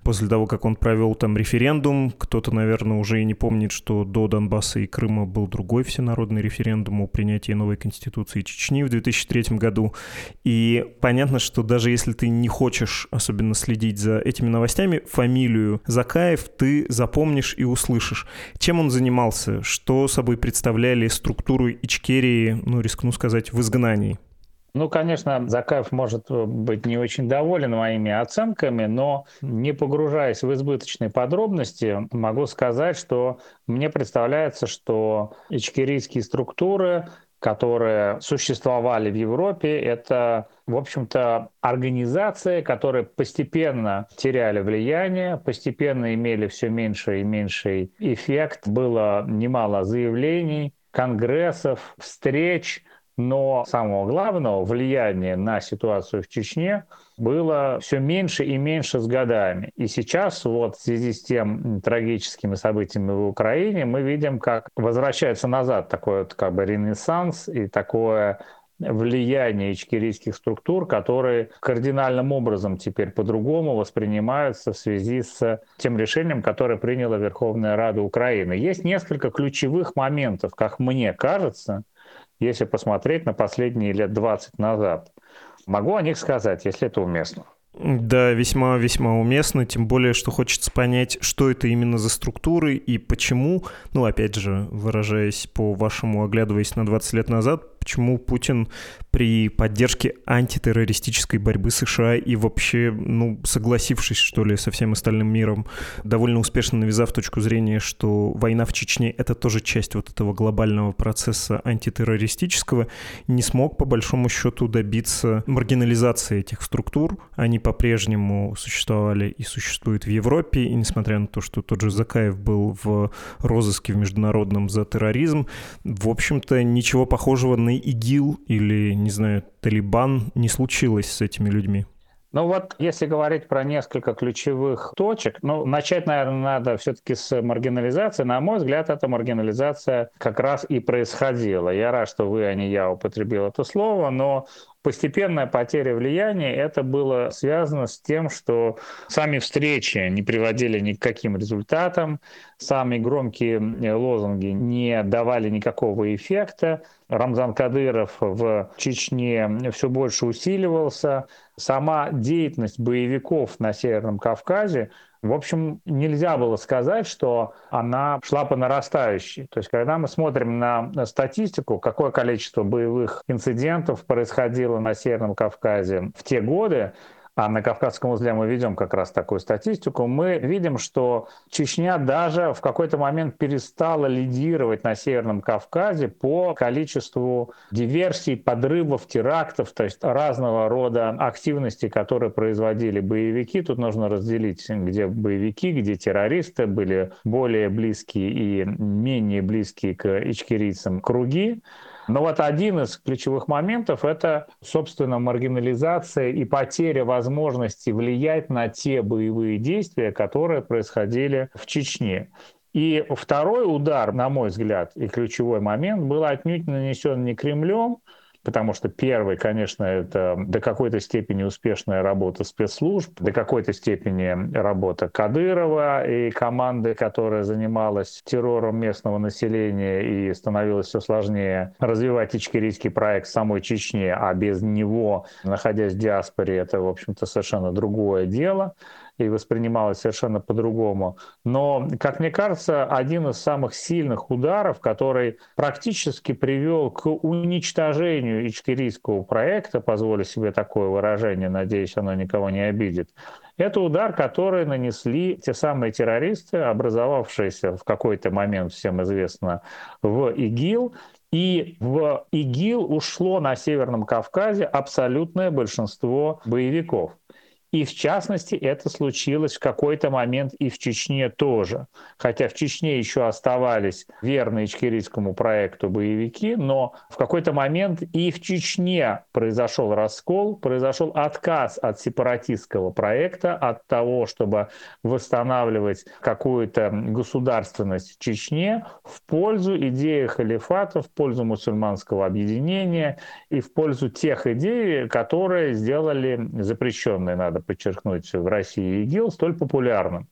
после того, как он провел там референдум. Кто-то, наверное, уже и не помнит, что до Донбасса и Крыма был другой всенародный референдум о принятии новой конституции Чечни в 2003 году. И понятно, что даже если ты не хочешь особенно следить за этими новостями, фамилию Закаев ты запомнишь и услышишь. Чем он занимался, что собой представляли структуру Ичкерии, ну, рискну сказать, в изгнании? Ну, конечно, Закаев может быть не очень доволен моими оценками, но не погружаясь в избыточные подробности, могу сказать, что мне представляется, что ичкерийские структуры которые существовали в Европе, это, в общем-то, организации, которые постепенно теряли влияние, постепенно имели все меньше и меньший эффект. Было немало заявлений, конгрессов, встреч, но самого главного влияния на ситуацию в Чечне было все меньше и меньше с годами. И сейчас вот в связи с тем трагическими событиями в Украине мы видим, как возвращается назад такой вот как бы ренессанс и такое влияние ичкерийских структур, которые кардинальным образом теперь по-другому воспринимаются в связи с тем решением, которое приняла Верховная Рада Украины. Есть несколько ключевых моментов, как мне кажется, если посмотреть на последние лет 20 назад. Могу о них сказать, если это уместно. Да, весьма-весьма уместно, тем более, что хочется понять, что это именно за структуры и почему, ну, опять же, выражаясь по вашему, оглядываясь на 20 лет назад, почему Путин при поддержке антитеррористической борьбы США и вообще, ну, согласившись, что ли, со всем остальным миром, довольно успешно навязав точку зрения, что война в Чечне — это тоже часть вот этого глобального процесса антитеррористического, не смог, по большому счету, добиться маргинализации этих структур. Они по-прежнему существовали и существуют в Европе, и несмотря на то, что тот же Закаев был в розыске в международном за терроризм, в общем-то, ничего похожего на ИГИЛ или, не знаю, Талибан не случилось с этими людьми? Ну вот, если говорить про несколько ключевых точек, ну, начать, наверное, надо все-таки с маргинализации. На мой взгляд, эта маргинализация как раз и происходила. Я рад, что вы, а не я употребил это слово, но постепенная потеря влияния, это было связано с тем, что сами встречи не приводили ни к каким результатам, сами громкие э, лозунги не давали никакого эффекта, Рамзан Кадыров в Чечне все больше усиливался, сама деятельность боевиков на Северном Кавказе в общем, нельзя было сказать, что она шла по нарастающей. То есть, когда мы смотрим на статистику, какое количество боевых инцидентов происходило на Северном Кавказе в те годы, а на Кавказском узле мы ведем как раз такую статистику, мы видим, что Чечня даже в какой-то момент перестала лидировать на Северном Кавказе по количеству диверсий, подрывов, терактов, то есть разного рода активности, которые производили боевики. Тут нужно разделить, где боевики, где террористы, были более близкие и менее близкие к ичкерийцам круги. Но вот один из ключевых моментов – это, собственно, маргинализация и потеря возможности влиять на те боевые действия, которые происходили в Чечне. И второй удар, на мой взгляд, и ключевой момент был отнюдь нанесен не Кремлем, потому что первый, конечно, это до какой-то степени успешная работа спецслужб, до какой-то степени работа Кадырова и команды, которая занималась террором местного населения и становилось все сложнее развивать ичкерийский проект в самой Чечне, а без него, находясь в диаспоре, это, в общем-то, совершенно другое дело и воспринималось совершенно по-другому. Но, как мне кажется, один из самых сильных ударов, который практически привел к уничтожению ичкерийского проекта, позволю себе такое выражение, надеюсь, оно никого не обидит, это удар, который нанесли те самые террористы, образовавшиеся в какой-то момент, всем известно, в ИГИЛ, и в ИГИЛ ушло на Северном Кавказе абсолютное большинство боевиков. И в частности, это случилось в какой-то момент и в Чечне тоже. Хотя в Чечне еще оставались верные ичкерийскому проекту боевики, но в какой-то момент и в Чечне произошел раскол, произошел отказ от сепаратистского проекта, от того, чтобы восстанавливать какую-то государственность в Чечне в пользу идеи халифата, в пользу мусульманского объединения и в пользу тех идей, которые сделали запрещенные, надо надо подчеркнуть, в России ИГИЛ столь популярным.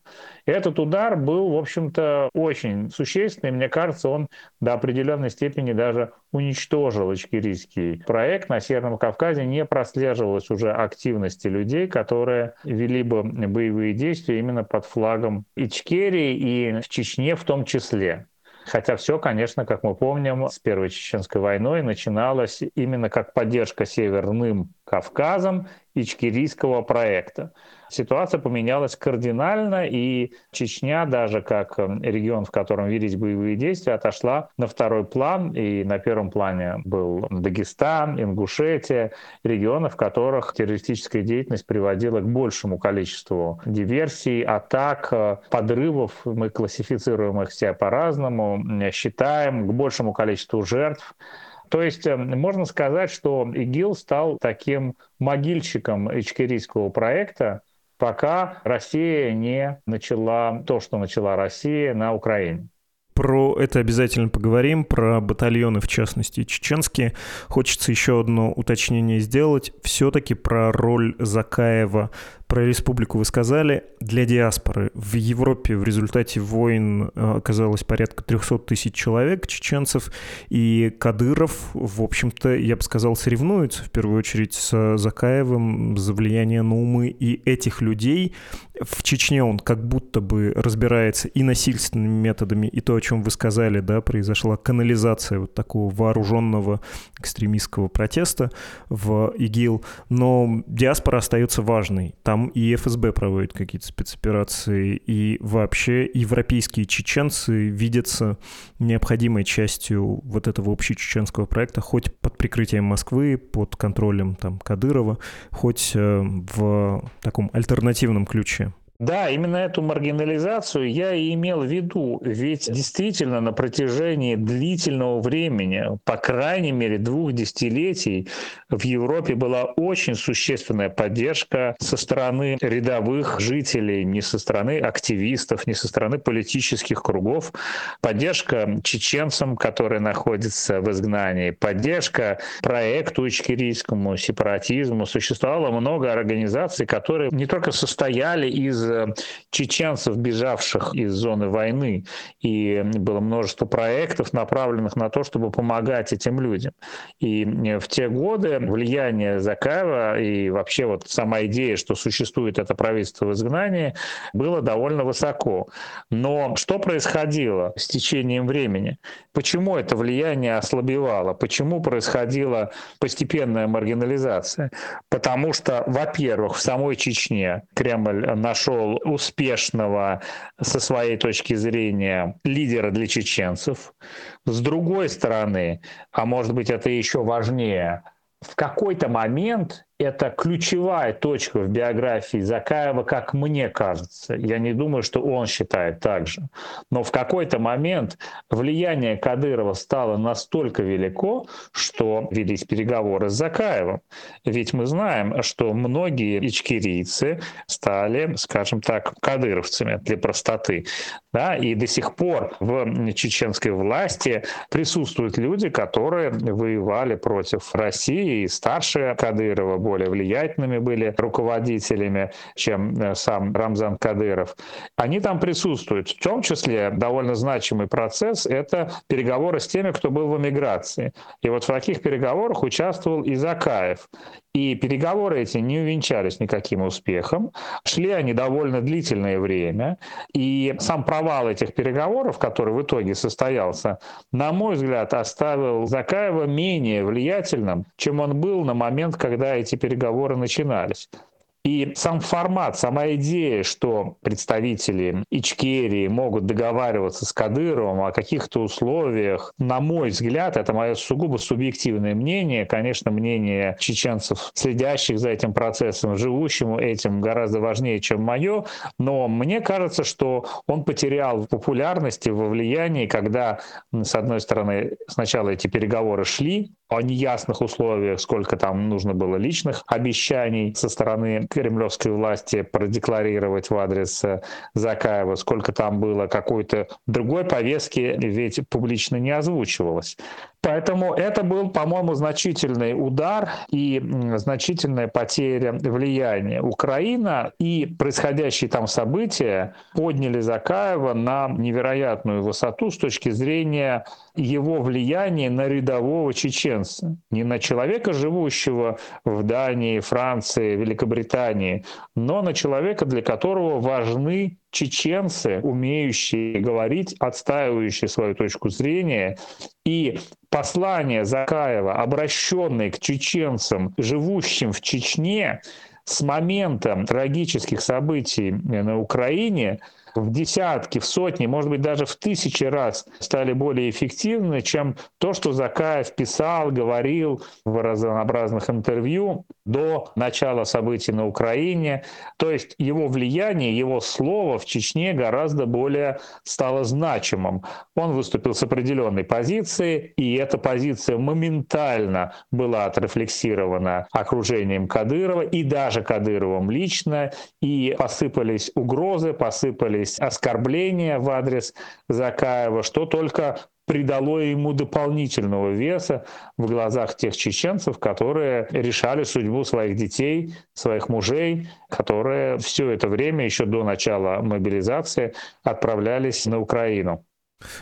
Этот удар был, в общем-то, очень существенный. Мне кажется, он до определенной степени даже уничтожил ичкерийский проект. На Северном Кавказе не прослеживалось уже активности людей, которые вели бы боевые действия именно под флагом Ичкерии и в Чечне в том числе. Хотя все, конечно, как мы помним, с Первой Чеченской войной начиналось именно как поддержка Северным Кавказом ичкерийского проекта. Ситуация поменялась кардинально, и Чечня, даже как эм, регион, в котором велись боевые действия, отошла на второй план, и на первом плане был Дагестан, Ингушетия, регионы, в которых террористическая деятельность приводила к большему количеству диверсий, атак, э, подрывов, мы классифицируем их все по-разному, считаем, к большему количеству жертв. То есть э, можно сказать, что ИГИЛ стал таким могильщиком ичкерийского проекта, пока Россия не начала то, что начала Россия на Украине. Про это обязательно поговорим, про батальоны, в частности, чеченские. Хочется еще одно уточнение сделать. Все-таки про роль Закаева про республику вы сказали. Для диаспоры в Европе в результате войн э, оказалось порядка 300 тысяч человек, чеченцев, и Кадыров, в общем-то, я бы сказал, соревнуется в первую очередь с Закаевым за влияние на умы и этих людей. В Чечне он как будто бы разбирается и насильственными методами, и то, о чем вы сказали, да, произошла канализация вот такого вооруженного экстремистского протеста в ИГИЛ, но диаспора остается важной. Там там и ФСБ проводит какие-то спецоперации, и вообще европейские чеченцы видятся необходимой частью вот этого общечеченского проекта, хоть под прикрытием Москвы, под контролем там Кадырова, хоть э, в таком альтернативном ключе. Да, именно эту маргинализацию я и имел в виду. Ведь действительно на протяжении длительного времени, по крайней мере двух десятилетий, в Европе была очень существенная поддержка со стороны рядовых жителей, не со стороны активистов, не со стороны политических кругов. Поддержка чеченцам, которые находятся в изгнании, поддержка проекту ичкерийскому, сепаратизму. Существовало много организаций, которые не только состояли из чеченцев, бежавших из зоны войны, и было множество проектов, направленных на то, чтобы помогать этим людям. И э, в те годы влияние Закаева и вообще вот сама идея, что существует это правительство в изгнании, было довольно высоко. Но что происходило с течением времени? Почему это влияние ослабевало? Почему происходила постепенная маргинализация? Потому что, во-первых, в самой Чечне Кремль нашел нашел успешного со своей точки зрения лидера для чеченцев. С другой стороны, а может быть это еще важнее, в какой-то момент это ключевая точка в биографии Закаева, как мне кажется. Я не думаю, что он считает так же. Но в какой-то момент влияние Кадырова стало настолько велико, что велись переговоры с Закаевым. Ведь мы знаем, что многие ичкерийцы стали, скажем так, кадыровцами для простоты. Да? И до сих пор в чеченской власти присутствуют люди, которые воевали против России, и старшие Кадырова, более влиятельными были руководителями, чем э, сам Рамзан Кадыров. Они там присутствуют. В том числе довольно значимый процесс – это переговоры с теми, кто был в эмиграции. И вот в таких переговорах участвовал и Закаев. И переговоры эти не увенчались никаким успехом. Шли они довольно длительное время. И сам провал этих переговоров, который в итоге состоялся, на мой взгляд, оставил Закаева менее влиятельным, чем он был на момент, когда эти переговоры начинались. И сам формат, сама идея, что представители Ичкерии могут договариваться с Кадыровым о каких-то условиях, на мой взгляд, это мое сугубо субъективное мнение, конечно, мнение чеченцев, следящих за этим процессом, живущему этим гораздо важнее, чем мое, но мне кажется, что он потерял в популярности, во влиянии, когда, с одной стороны, сначала эти переговоры шли, о неясных условиях, сколько там нужно было личных обещаний со стороны кремлевской власти продекларировать в адрес э, Закаева, сколько там было какой-то другой повестки, ведь публично не озвучивалось. Поэтому это был, по-моему, значительный удар и значительная потеря влияния. Украина и происходящие там события подняли Закаева на невероятную высоту с точки зрения его влияния на рядового чеченца. Не на человека, живущего в Дании, Франции, Великобритании, но на человека, для которого важны чеченцы, умеющие говорить, отстаивающие свою точку зрения. И послание Закаева, обращенное к чеченцам, живущим в Чечне, с момента трагических событий на Украине – в десятки, в сотни, может быть, даже в тысячи раз стали более эффективны, чем то, что Закаев писал, говорил в разнообразных интервью до начала событий на Украине. То есть его влияние, его слово в Чечне гораздо более стало значимым. Он выступил с определенной позицией, и эта позиция моментально была отрефлексирована окружением Кадырова и даже Кадыровым лично, и посыпались угрозы, посыпались есть оскорбления в адрес Закаева, что только придало ему дополнительного веса в глазах тех чеченцев, которые решали судьбу своих детей, своих мужей, которые все это время, еще до начала мобилизации, отправлялись на Украину.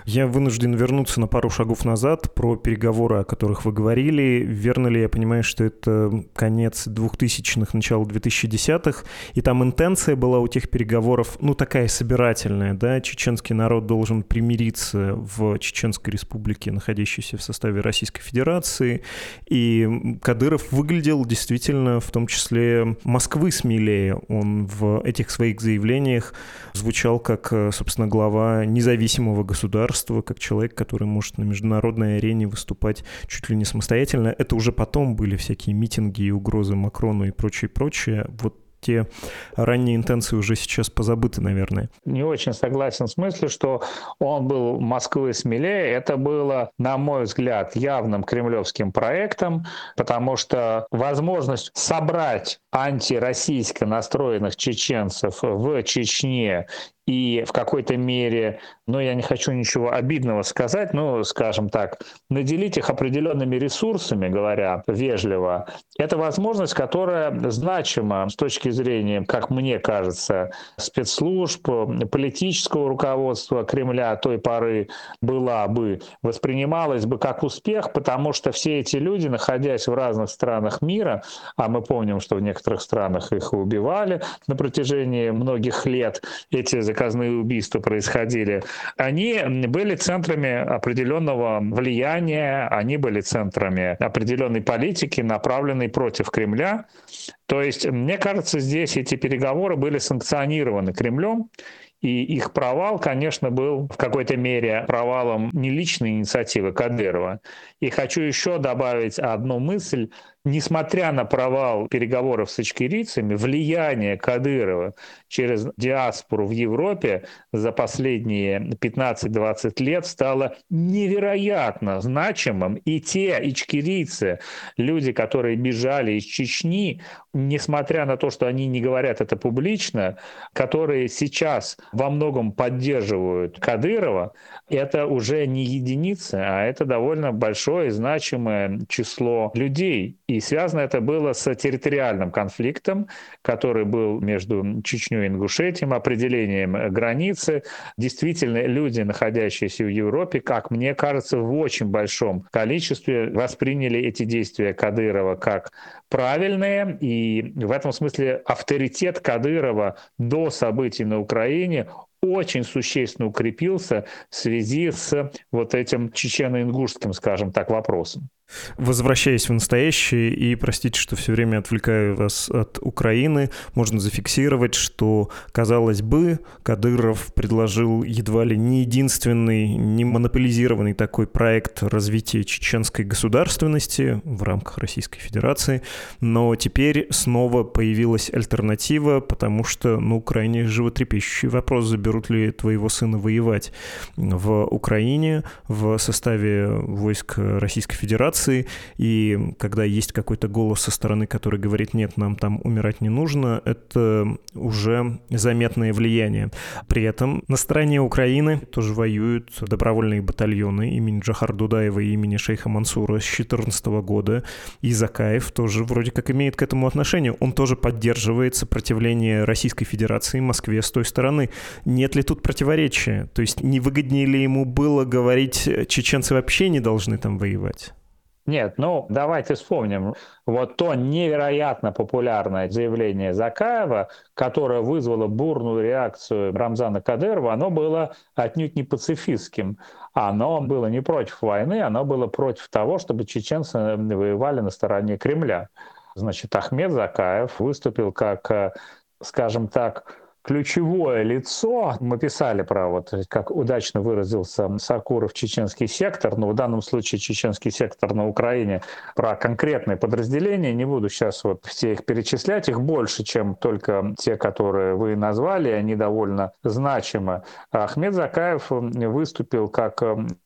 Я вынужден вернуться на пару шагов назад про переговоры, о которых вы говорили. Верно ли я понимаю, что это конец 2000-х, начало 2010-х, и там интенция была у тех переговоров, ну, такая собирательная, да, чеченский народ должен примириться в Чеченской республике, находящейся в составе Российской Федерации, и Кадыров выглядел действительно, в том числе Москвы смелее. Он в этих своих заявлениях звучал как, собственно, глава независимого государства государства, как человек, который может на международной арене выступать чуть ли не самостоятельно. Это уже потом были всякие митинги и угрозы Макрону и прочее, прочее. Вот те ранние интенции уже сейчас позабыты, наверное. Не очень согласен в смысле, что он был Москвы смелее. Это было, на мой взгляд, явным кремлевским проектом, потому что возможность собрать антироссийско настроенных чеченцев в Чечне и в какой-то мере, ну, я не хочу ничего обидного сказать, ну, скажем так, наделить их определенными ресурсами, говоря вежливо, это возможность, которая значима с точки зрения, как мне кажется, спецслужб, политического руководства Кремля той поры была бы, воспринималась бы как успех, потому что все эти люди, находясь в разных странах мира, а мы помним, что в некоторых странах их убивали на протяжении многих лет, эти заказные убийства происходили, они были центрами определенного влияния, они были центрами определенной политики, направленной против Кремля. То есть, мне кажется, здесь эти переговоры были санкционированы Кремлем, и их провал, конечно, был в какой-то мере провалом не личной инициативы Кадырова. И хочу еще добавить одну мысль несмотря на провал переговоров с ичкерийцами, влияние Кадырова через диаспору в Европе за последние 15-20 лет стало невероятно значимым. И те ичкерийцы, люди, которые бежали из Чечни, несмотря на то, что они не говорят это публично, которые сейчас во многом поддерживают Кадырова, это уже не единицы, а это довольно большое и значимое число людей. И связано это было с территориальным конфликтом, который был между Чечней и Ингушетием, определением границы. Действительно, люди, находящиеся в Европе, как мне кажется, в очень большом количестве восприняли эти действия Кадырова как правильные. И в этом смысле авторитет Кадырова до событий на Украине очень существенно укрепился в связи с вот этим чечено-ингушским, скажем так, вопросом. Возвращаясь в настоящее, и простите, что все время отвлекаю вас от Украины, можно зафиксировать, что, казалось бы, Кадыров предложил едва ли не единственный, не монополизированный такой проект развития чеченской государственности в рамках Российской Федерации, но теперь снова появилась альтернатива, потому что, ну, крайне животрепещущий вопрос, заберут ли твоего сына воевать в Украине в составе войск Российской Федерации, ситуации, и когда есть какой-то голос со стороны, который говорит, нет, нам там умирать не нужно, это уже заметное влияние. При этом на стороне Украины тоже воюют добровольные батальоны имени Джахар Дудаева и имени шейха Мансура с 2014 года, и Закаев тоже вроде как имеет к этому отношение. Он тоже поддерживает сопротивление Российской Федерации Москве с той стороны. Нет ли тут противоречия? То есть не выгоднее ли ему было говорить, чеченцы вообще не должны там воевать? Нет, ну давайте вспомним. Вот то невероятно популярное заявление Закаева, которое вызвало бурную реакцию Рамзана Кадырова, оно было отнюдь не пацифистским. Оно было не против войны, оно было против того, чтобы чеченцы воевали на стороне Кремля. Значит, Ахмед Закаев выступил как, э, скажем так, ключевое лицо, мы писали про вот, как удачно выразился Сакуров, чеченский сектор, но в данном случае чеченский сектор на Украине, про конкретные подразделения, не буду сейчас вот все их перечислять, их больше, чем только те, которые вы назвали, они довольно значимы. Ахмед Закаев выступил как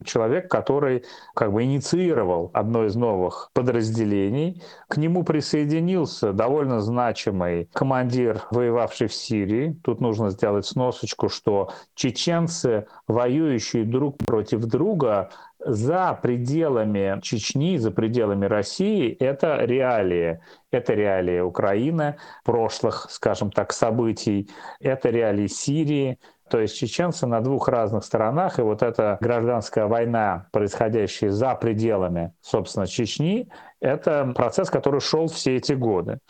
человек, который как бы инициировал одно из новых подразделений. К нему присоединился довольно значимый командир, воевавший в Сирии, тут нужно сделать сносочку, что чеченцы, воюющие друг против друга, за пределами Чечни, за пределами России, это реалии. Это реалии Украины, прошлых, скажем так, событий, это реалии Сирии, то есть чеченцы на двух разных сторонах, и вот эта гражданская война, происходящая за пределами, собственно, Чечни, это процесс, который шел все эти годы.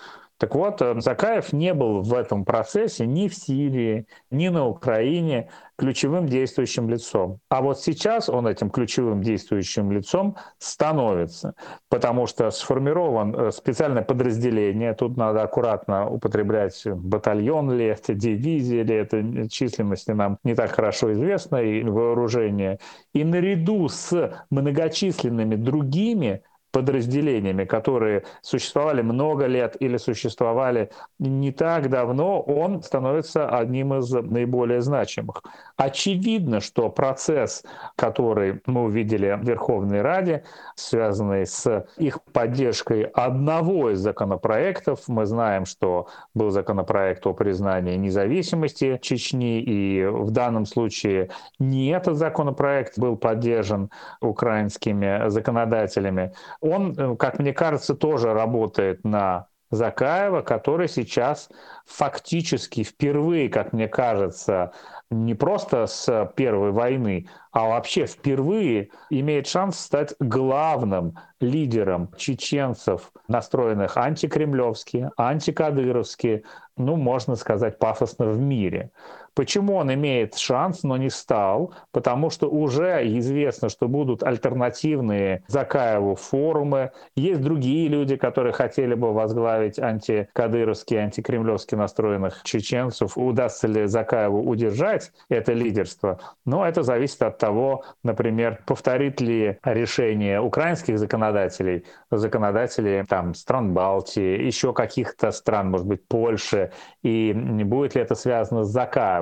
Так вот, э, Закаев не был в этом процессе ни в Сирии, ни на Украине ключевым действующим лицом. А вот сейчас он этим ключевым действующим лицом становится, потому что сформирован э, специальное подразделение, тут надо аккуратно употреблять батальон ли это, дивизия ли это, численности нам не так хорошо известно, и вооружение. И наряду с многочисленными другими подразделениями, которые существовали много лет или существовали не так давно, он становится одним из наиболее значимых. Очевидно, что процесс, который мы увидели в Верховной Раде, связанный с их поддержкой одного из законопроектов, мы знаем, что был законопроект о признании независимости Чечни, и в данном случае не этот законопроект был поддержан украинскими законодателями, он, э, как мне кажется, тоже работает на Закаева, который сейчас фактически впервые, как мне кажется, не просто с первой войны, а вообще впервые имеет шанс стать главным лидером чеченцев, настроенных антикремлевски, антикадыровски, ну, можно сказать, пафосно в мире. Почему он имеет шанс, но не стал? Потому что уже известно, что будут альтернативные Закаеву форумы. Есть другие люди, которые хотели бы возглавить антикадыровские, антикремлевски настроенных чеченцев. Удастся ли Закаеву удержать это лидерство? Но это зависит от того, например, повторит ли решение украинских законодателей, законодателей там, стран Балтии, еще каких-то стран, может быть, Польши, и будет ли это связано с Закаевым.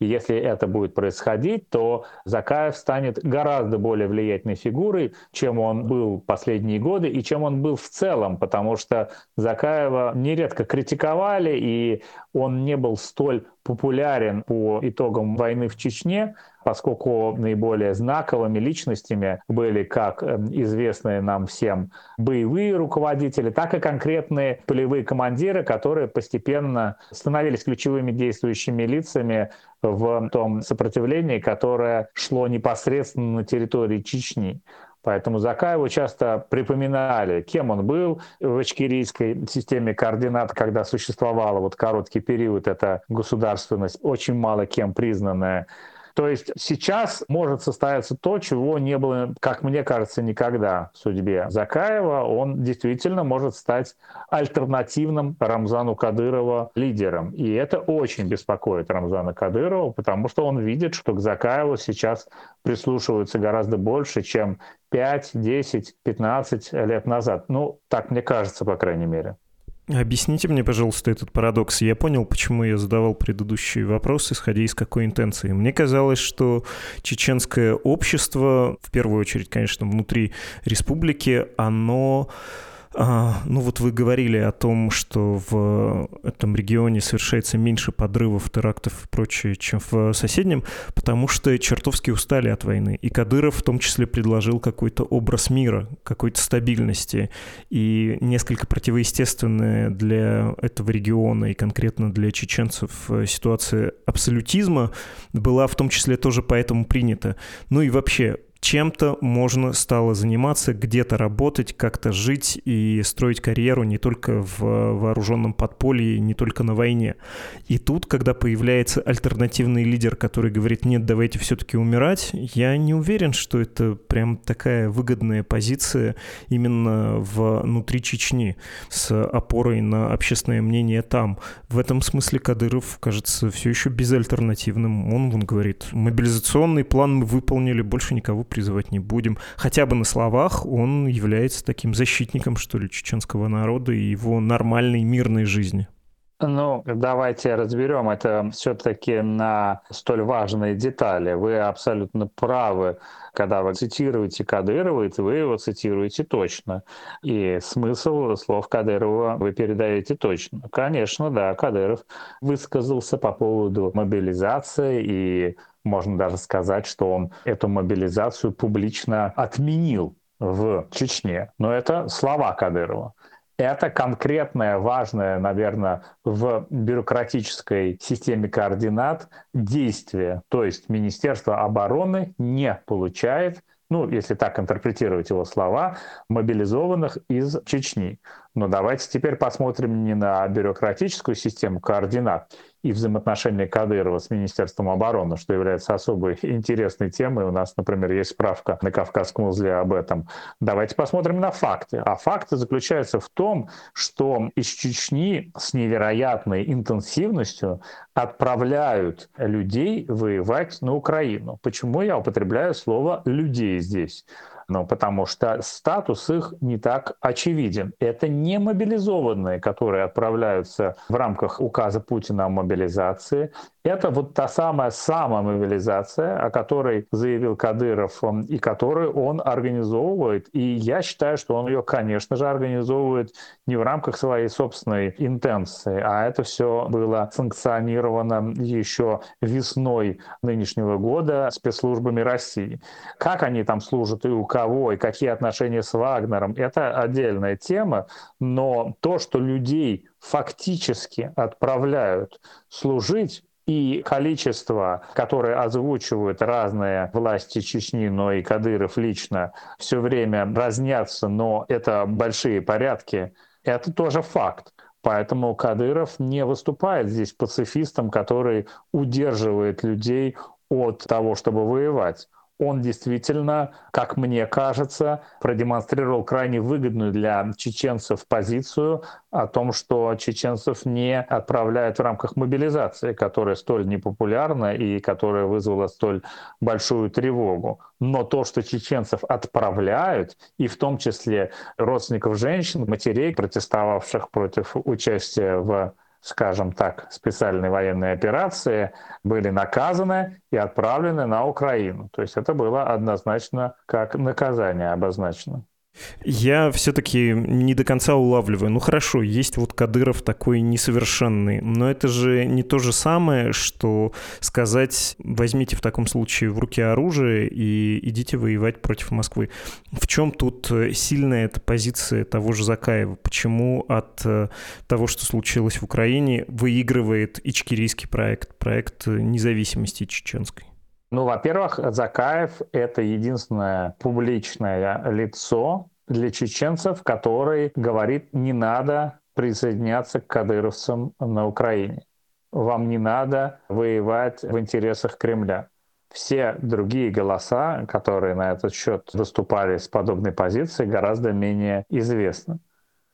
И если это будет происходить, то Закаев станет гораздо более влиятельной фигурой, чем он был последние годы и чем он был в целом, потому что Закаева нередко критиковали, и он не был столь популярен по итогам войны в Чечне, поскольку наиболее знаковыми личностями были как эм, известные нам всем боевые руководители, так и конкретные полевые командиры, которые постепенно становились ключевыми действующими лицами в том сопротивлении, которое шло непосредственно на территории Чечни. Поэтому Закаеву часто припоминали, кем он был в ичкерийской системе координат, когда существовала вот короткий период, эта государственность, очень мало кем признанная то есть сейчас может состояться то, чего не было, как мне кажется, никогда в судьбе Закаева. Он действительно может стать альтернативным Рамзану Кадырова лидером. И это очень беспокоит Рамзана Кадырова, потому что он видит, что к Закаеву сейчас прислушиваются гораздо больше, чем 5, 10, 15 лет назад. Ну, так мне кажется, по крайней мере. Объясните мне, пожалуйста, этот парадокс. Я понял, почему я задавал предыдущий вопрос, исходя из какой интенции. Мне казалось, что чеченское общество, в первую очередь, конечно, внутри республики, оно а, ну вот вы говорили о том, что в этом регионе совершается меньше подрывов, терактов и прочее, чем в соседнем, потому что чертовски устали от войны. И Кадыров в том числе предложил какой-то образ мира, какой-то стабильности. И несколько противоестественная для этого региона и конкретно для чеченцев ситуация абсолютизма была в том числе тоже поэтому принята. Ну и вообще, чем-то можно стало заниматься, где-то работать, как-то жить и строить карьеру не только в вооруженном подполье, не только на войне. И тут, когда появляется альтернативный лидер, который говорит, нет, давайте все-таки умирать, я не уверен, что это прям такая выгодная позиция именно внутри Чечни с опорой на общественное мнение там. В этом смысле Кадыров, кажется, все еще безальтернативным. Он, он говорит, мобилизационный план мы выполнили, больше никого призывать не будем. Хотя бы на словах он является таким защитником, что ли, чеченского народа и его нормальной мирной жизни. Ну, давайте разберем это все-таки на столь важные детали. Вы абсолютно правы, когда вы цитируете Кадырова, вы его цитируете точно. И смысл слов Кадырова вы передаете точно. Конечно, да, Кадыров высказался по поводу мобилизации и можно даже сказать, что он эту мобилизацию публично отменил в Чечне. Но это слова Кадырова. Это конкретное, важное, наверное, в бюрократической системе координат действие. То есть Министерство обороны не получает ну, если так интерпретировать его слова, мобилизованных из Чечни. Но давайте теперь посмотрим не на бюрократическую систему координат и взаимоотношения Кадырова с Министерством обороны, что является особой интересной темой. У нас, например, есть справка на Кавказском узле об этом. Давайте посмотрим на факты. А факты заключаются в том, что из Чечни с невероятной интенсивностью отправляют людей воевать на Украину. Почему я употребляю слово «людей» здесь? Ну, потому что статус их не так очевиден. Это не мобилизованные, которые отправляются в рамках указа Путина о мобилизации. Это вот та самая самомобилизация, о которой заявил Кадыров и которую он организовывает. И я считаю, что он ее, конечно же, организовывает не в рамках своей собственной интенции, а это все было санкционировано еще весной нынешнего года спецслужбами России. Как они там служат и у кого, и какие отношения с Вагнером, это отдельная тема, но то, что людей фактически отправляют служить, и количество, которое озвучивают разные власти Чечни, но и Кадыров лично, все время разнятся, но это большие порядки, это тоже факт. Поэтому Кадыров не выступает здесь пацифистом, который удерживает людей от того, чтобы воевать он действительно, как мне кажется, продемонстрировал крайне выгодную для чеченцев позицию о том, что чеченцев не отправляют в рамках мобилизации, которая столь непопулярна и которая вызвала столь большую тревогу. Но то, что чеченцев отправляют, и в том числе родственников женщин, матерей, протестовавших против участия в скажем так, специальной военной операции, были наказаны и отправлены на Украину. То есть это было однозначно как наказание обозначено. Я все-таки не до конца улавливаю. Ну хорошо, есть вот Кадыров такой несовершенный, но это же не то же самое, что сказать, возьмите в таком случае в руки оружие и идите воевать против Москвы. В чем тут сильная эта позиция того же Закаева? Почему от э, того, что случилось в Украине, выигрывает ичкерийский проект, проект независимости чеченской? Ну, во-первых, Закаев — это единственное публичное лицо для чеченцев, который говорит, не надо присоединяться к кадыровцам на Украине. Вам не надо воевать в интересах Кремля. Все другие голоса, которые на этот счет выступали с подобной позицией, гораздо менее известны.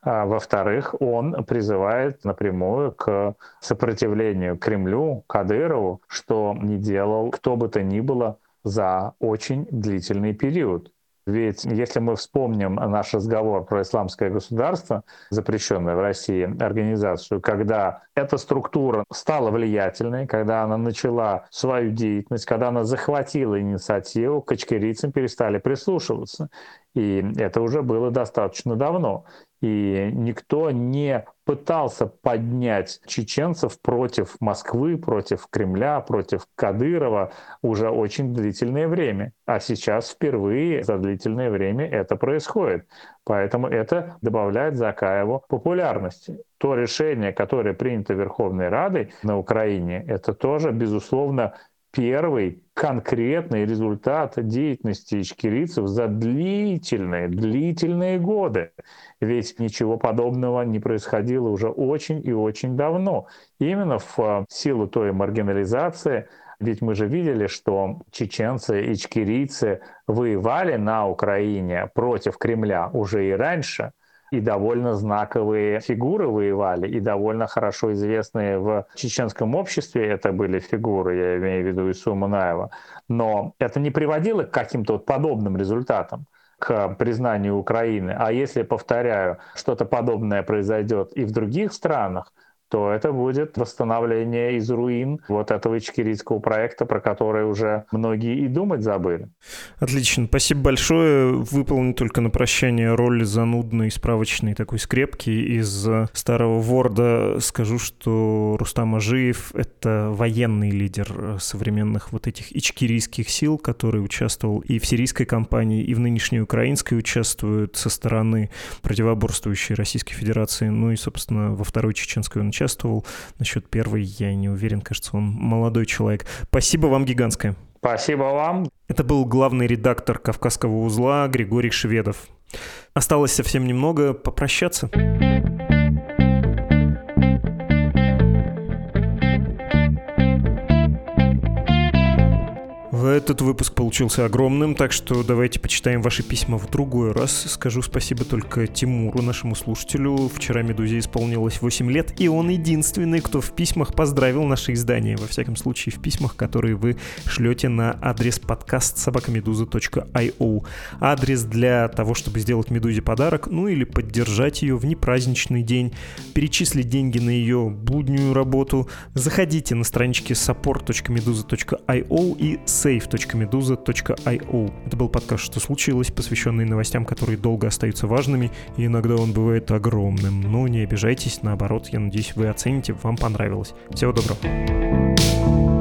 А во-вторых, он призывает напрямую к сопротивлению Кремлю, Кадырову, что не делал кто бы то ни было за очень длительный период. Ведь если мы вспомним наш разговор про исламское государство, запрещенное в России организацию, когда эта структура стала влиятельной, когда она начала свою деятельность, когда она захватила инициативу, к качкарийцам перестали прислушиваться. И это уже было достаточно давно и никто не пытался поднять чеченцев против Москвы, против Кремля, против Кадырова уже очень длительное время. А сейчас впервые за длительное время это происходит. Поэтому это добавляет Закаеву популярности. То решение, которое принято Верховной Радой на Украине, это тоже, безусловно, первый конкретный результат деятельности ичкерийцев за длительные, длительные годы. Ведь ничего подобного не происходило уже очень и очень давно. Именно в э, силу той маргинализации, ведь мы же видели, что чеченцы и ичкерийцы воевали на Украине против Кремля уже и раньше – и довольно знаковые фигуры воевали, и довольно хорошо известные в чеченском обществе это были фигуры, я имею в виду Ису Мунаева. Но это не приводило к каким-то вот подобным результатам к признанию Украины. А если, повторяю, что-то подобное произойдет и в других странах, то это будет восстановление из руин вот этого ичкерийского проекта, про который уже многие и думать забыли. Отлично, спасибо большое. Выполню только на прощание роль занудной справочной такой скрепки из старого Ворда. Скажу, что Рустам Ажиев — это военный лидер современных вот этих ичкерийских сил, который участвовал и в сирийской кампании, и в нынешней украинской участвует со стороны противоборствующей Российской Федерации, ну и, собственно, во второй чеченской он участвовал. Насчет первой я не уверен, кажется, он молодой человек. Спасибо вам гигантское. Спасибо вам. Это был главный редактор «Кавказского узла» Григорий Шведов. Осталось совсем немного попрощаться. Этот выпуск получился огромным, так что давайте почитаем ваши письма в другой раз. Скажу спасибо только Тимуру, нашему слушателю. Вчера «Медузе» исполнилось 8 лет, и он единственный, кто в письмах поздравил наше издание. Во всяком случае, в письмах, которые вы шлете на адрес подкаст собакамедуза.io. Адрес для того, чтобы сделать «Медузе» подарок, ну или поддержать ее в непраздничный день, перечислить деньги на ее буднюю работу. Заходите на странички support.meduza.io и save.meduza.io. Это был подкаст «Что случилось?», посвященный новостям, которые долго остаются важными, и иногда он бывает огромным. Но не обижайтесь, наоборот, я надеюсь, вы оцените, вам понравилось. Всего доброго.